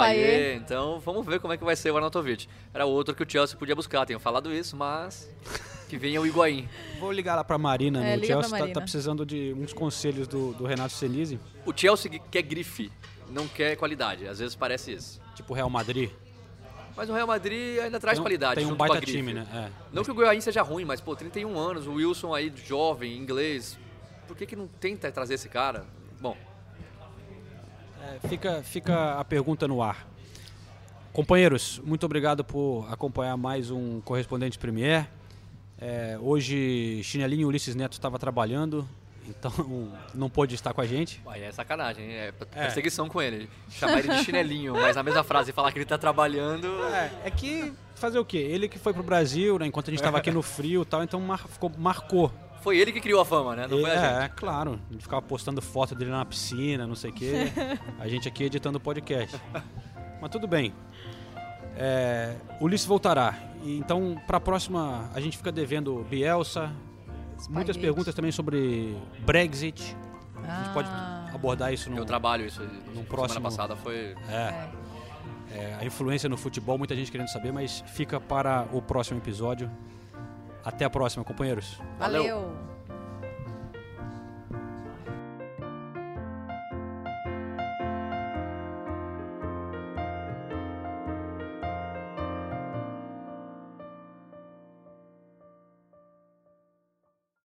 então vamos ver como é que vai ser o Arnautovic. Era outro que o Chelsea podia buscar, tenho falado isso, mas que venha o Higuaín. Vou ligar lá pra Marina, É, no liga Chelsea pra tá, Marina. tá precisando de uns conselhos do, do Renato Senise, O Chelsea quer grife, não quer qualidade, às vezes parece isso. tipo Real Madrid. Mas o Real Madrid ainda traz tem qualidade Tem um baita time, né? É. Não que o Higuaín seja ruim, mas pô, 31 anos, o Wilson aí jovem, inglês, por que que não tenta trazer esse cara? Bom, É, fica, fica a pergunta no ar. Companheiros, muito obrigado por acompanhar mais um Correspondente Premier. É, hoje, Chinelinho Ulisses Neto estava trabalhando, então não pôde estar com a gente. aí é sacanagem, é É. perseguição com ele. Chamar ele de chinelinho, mas na mesma frase falar que ele tá trabalhando... É, é que fazer o quê? Ele que foi pro Brasil, né, enquanto a gente estava aqui no frio e tal, então mar- ficou, marcou. Foi ele que criou a fama, né? Não foi a gente. é, é, claro. A gente ficava postando foto dele na piscina, não sei o quê. A gente aqui editando o podcast. Mas tudo bem. É, Ulisses voltará. E, então, para a próxima, a gente fica devendo Bielsa. Muitas Spalletti. perguntas também sobre Brexit. A gente pode Ah. abordar isso no, Eu trabalho isso. no semana próximo- passada foi... é, é, a influência no futebol, muita gente querendo saber, mas fica para o próximo episódio. Até a próxima, companheiros. Valeu. Valeu.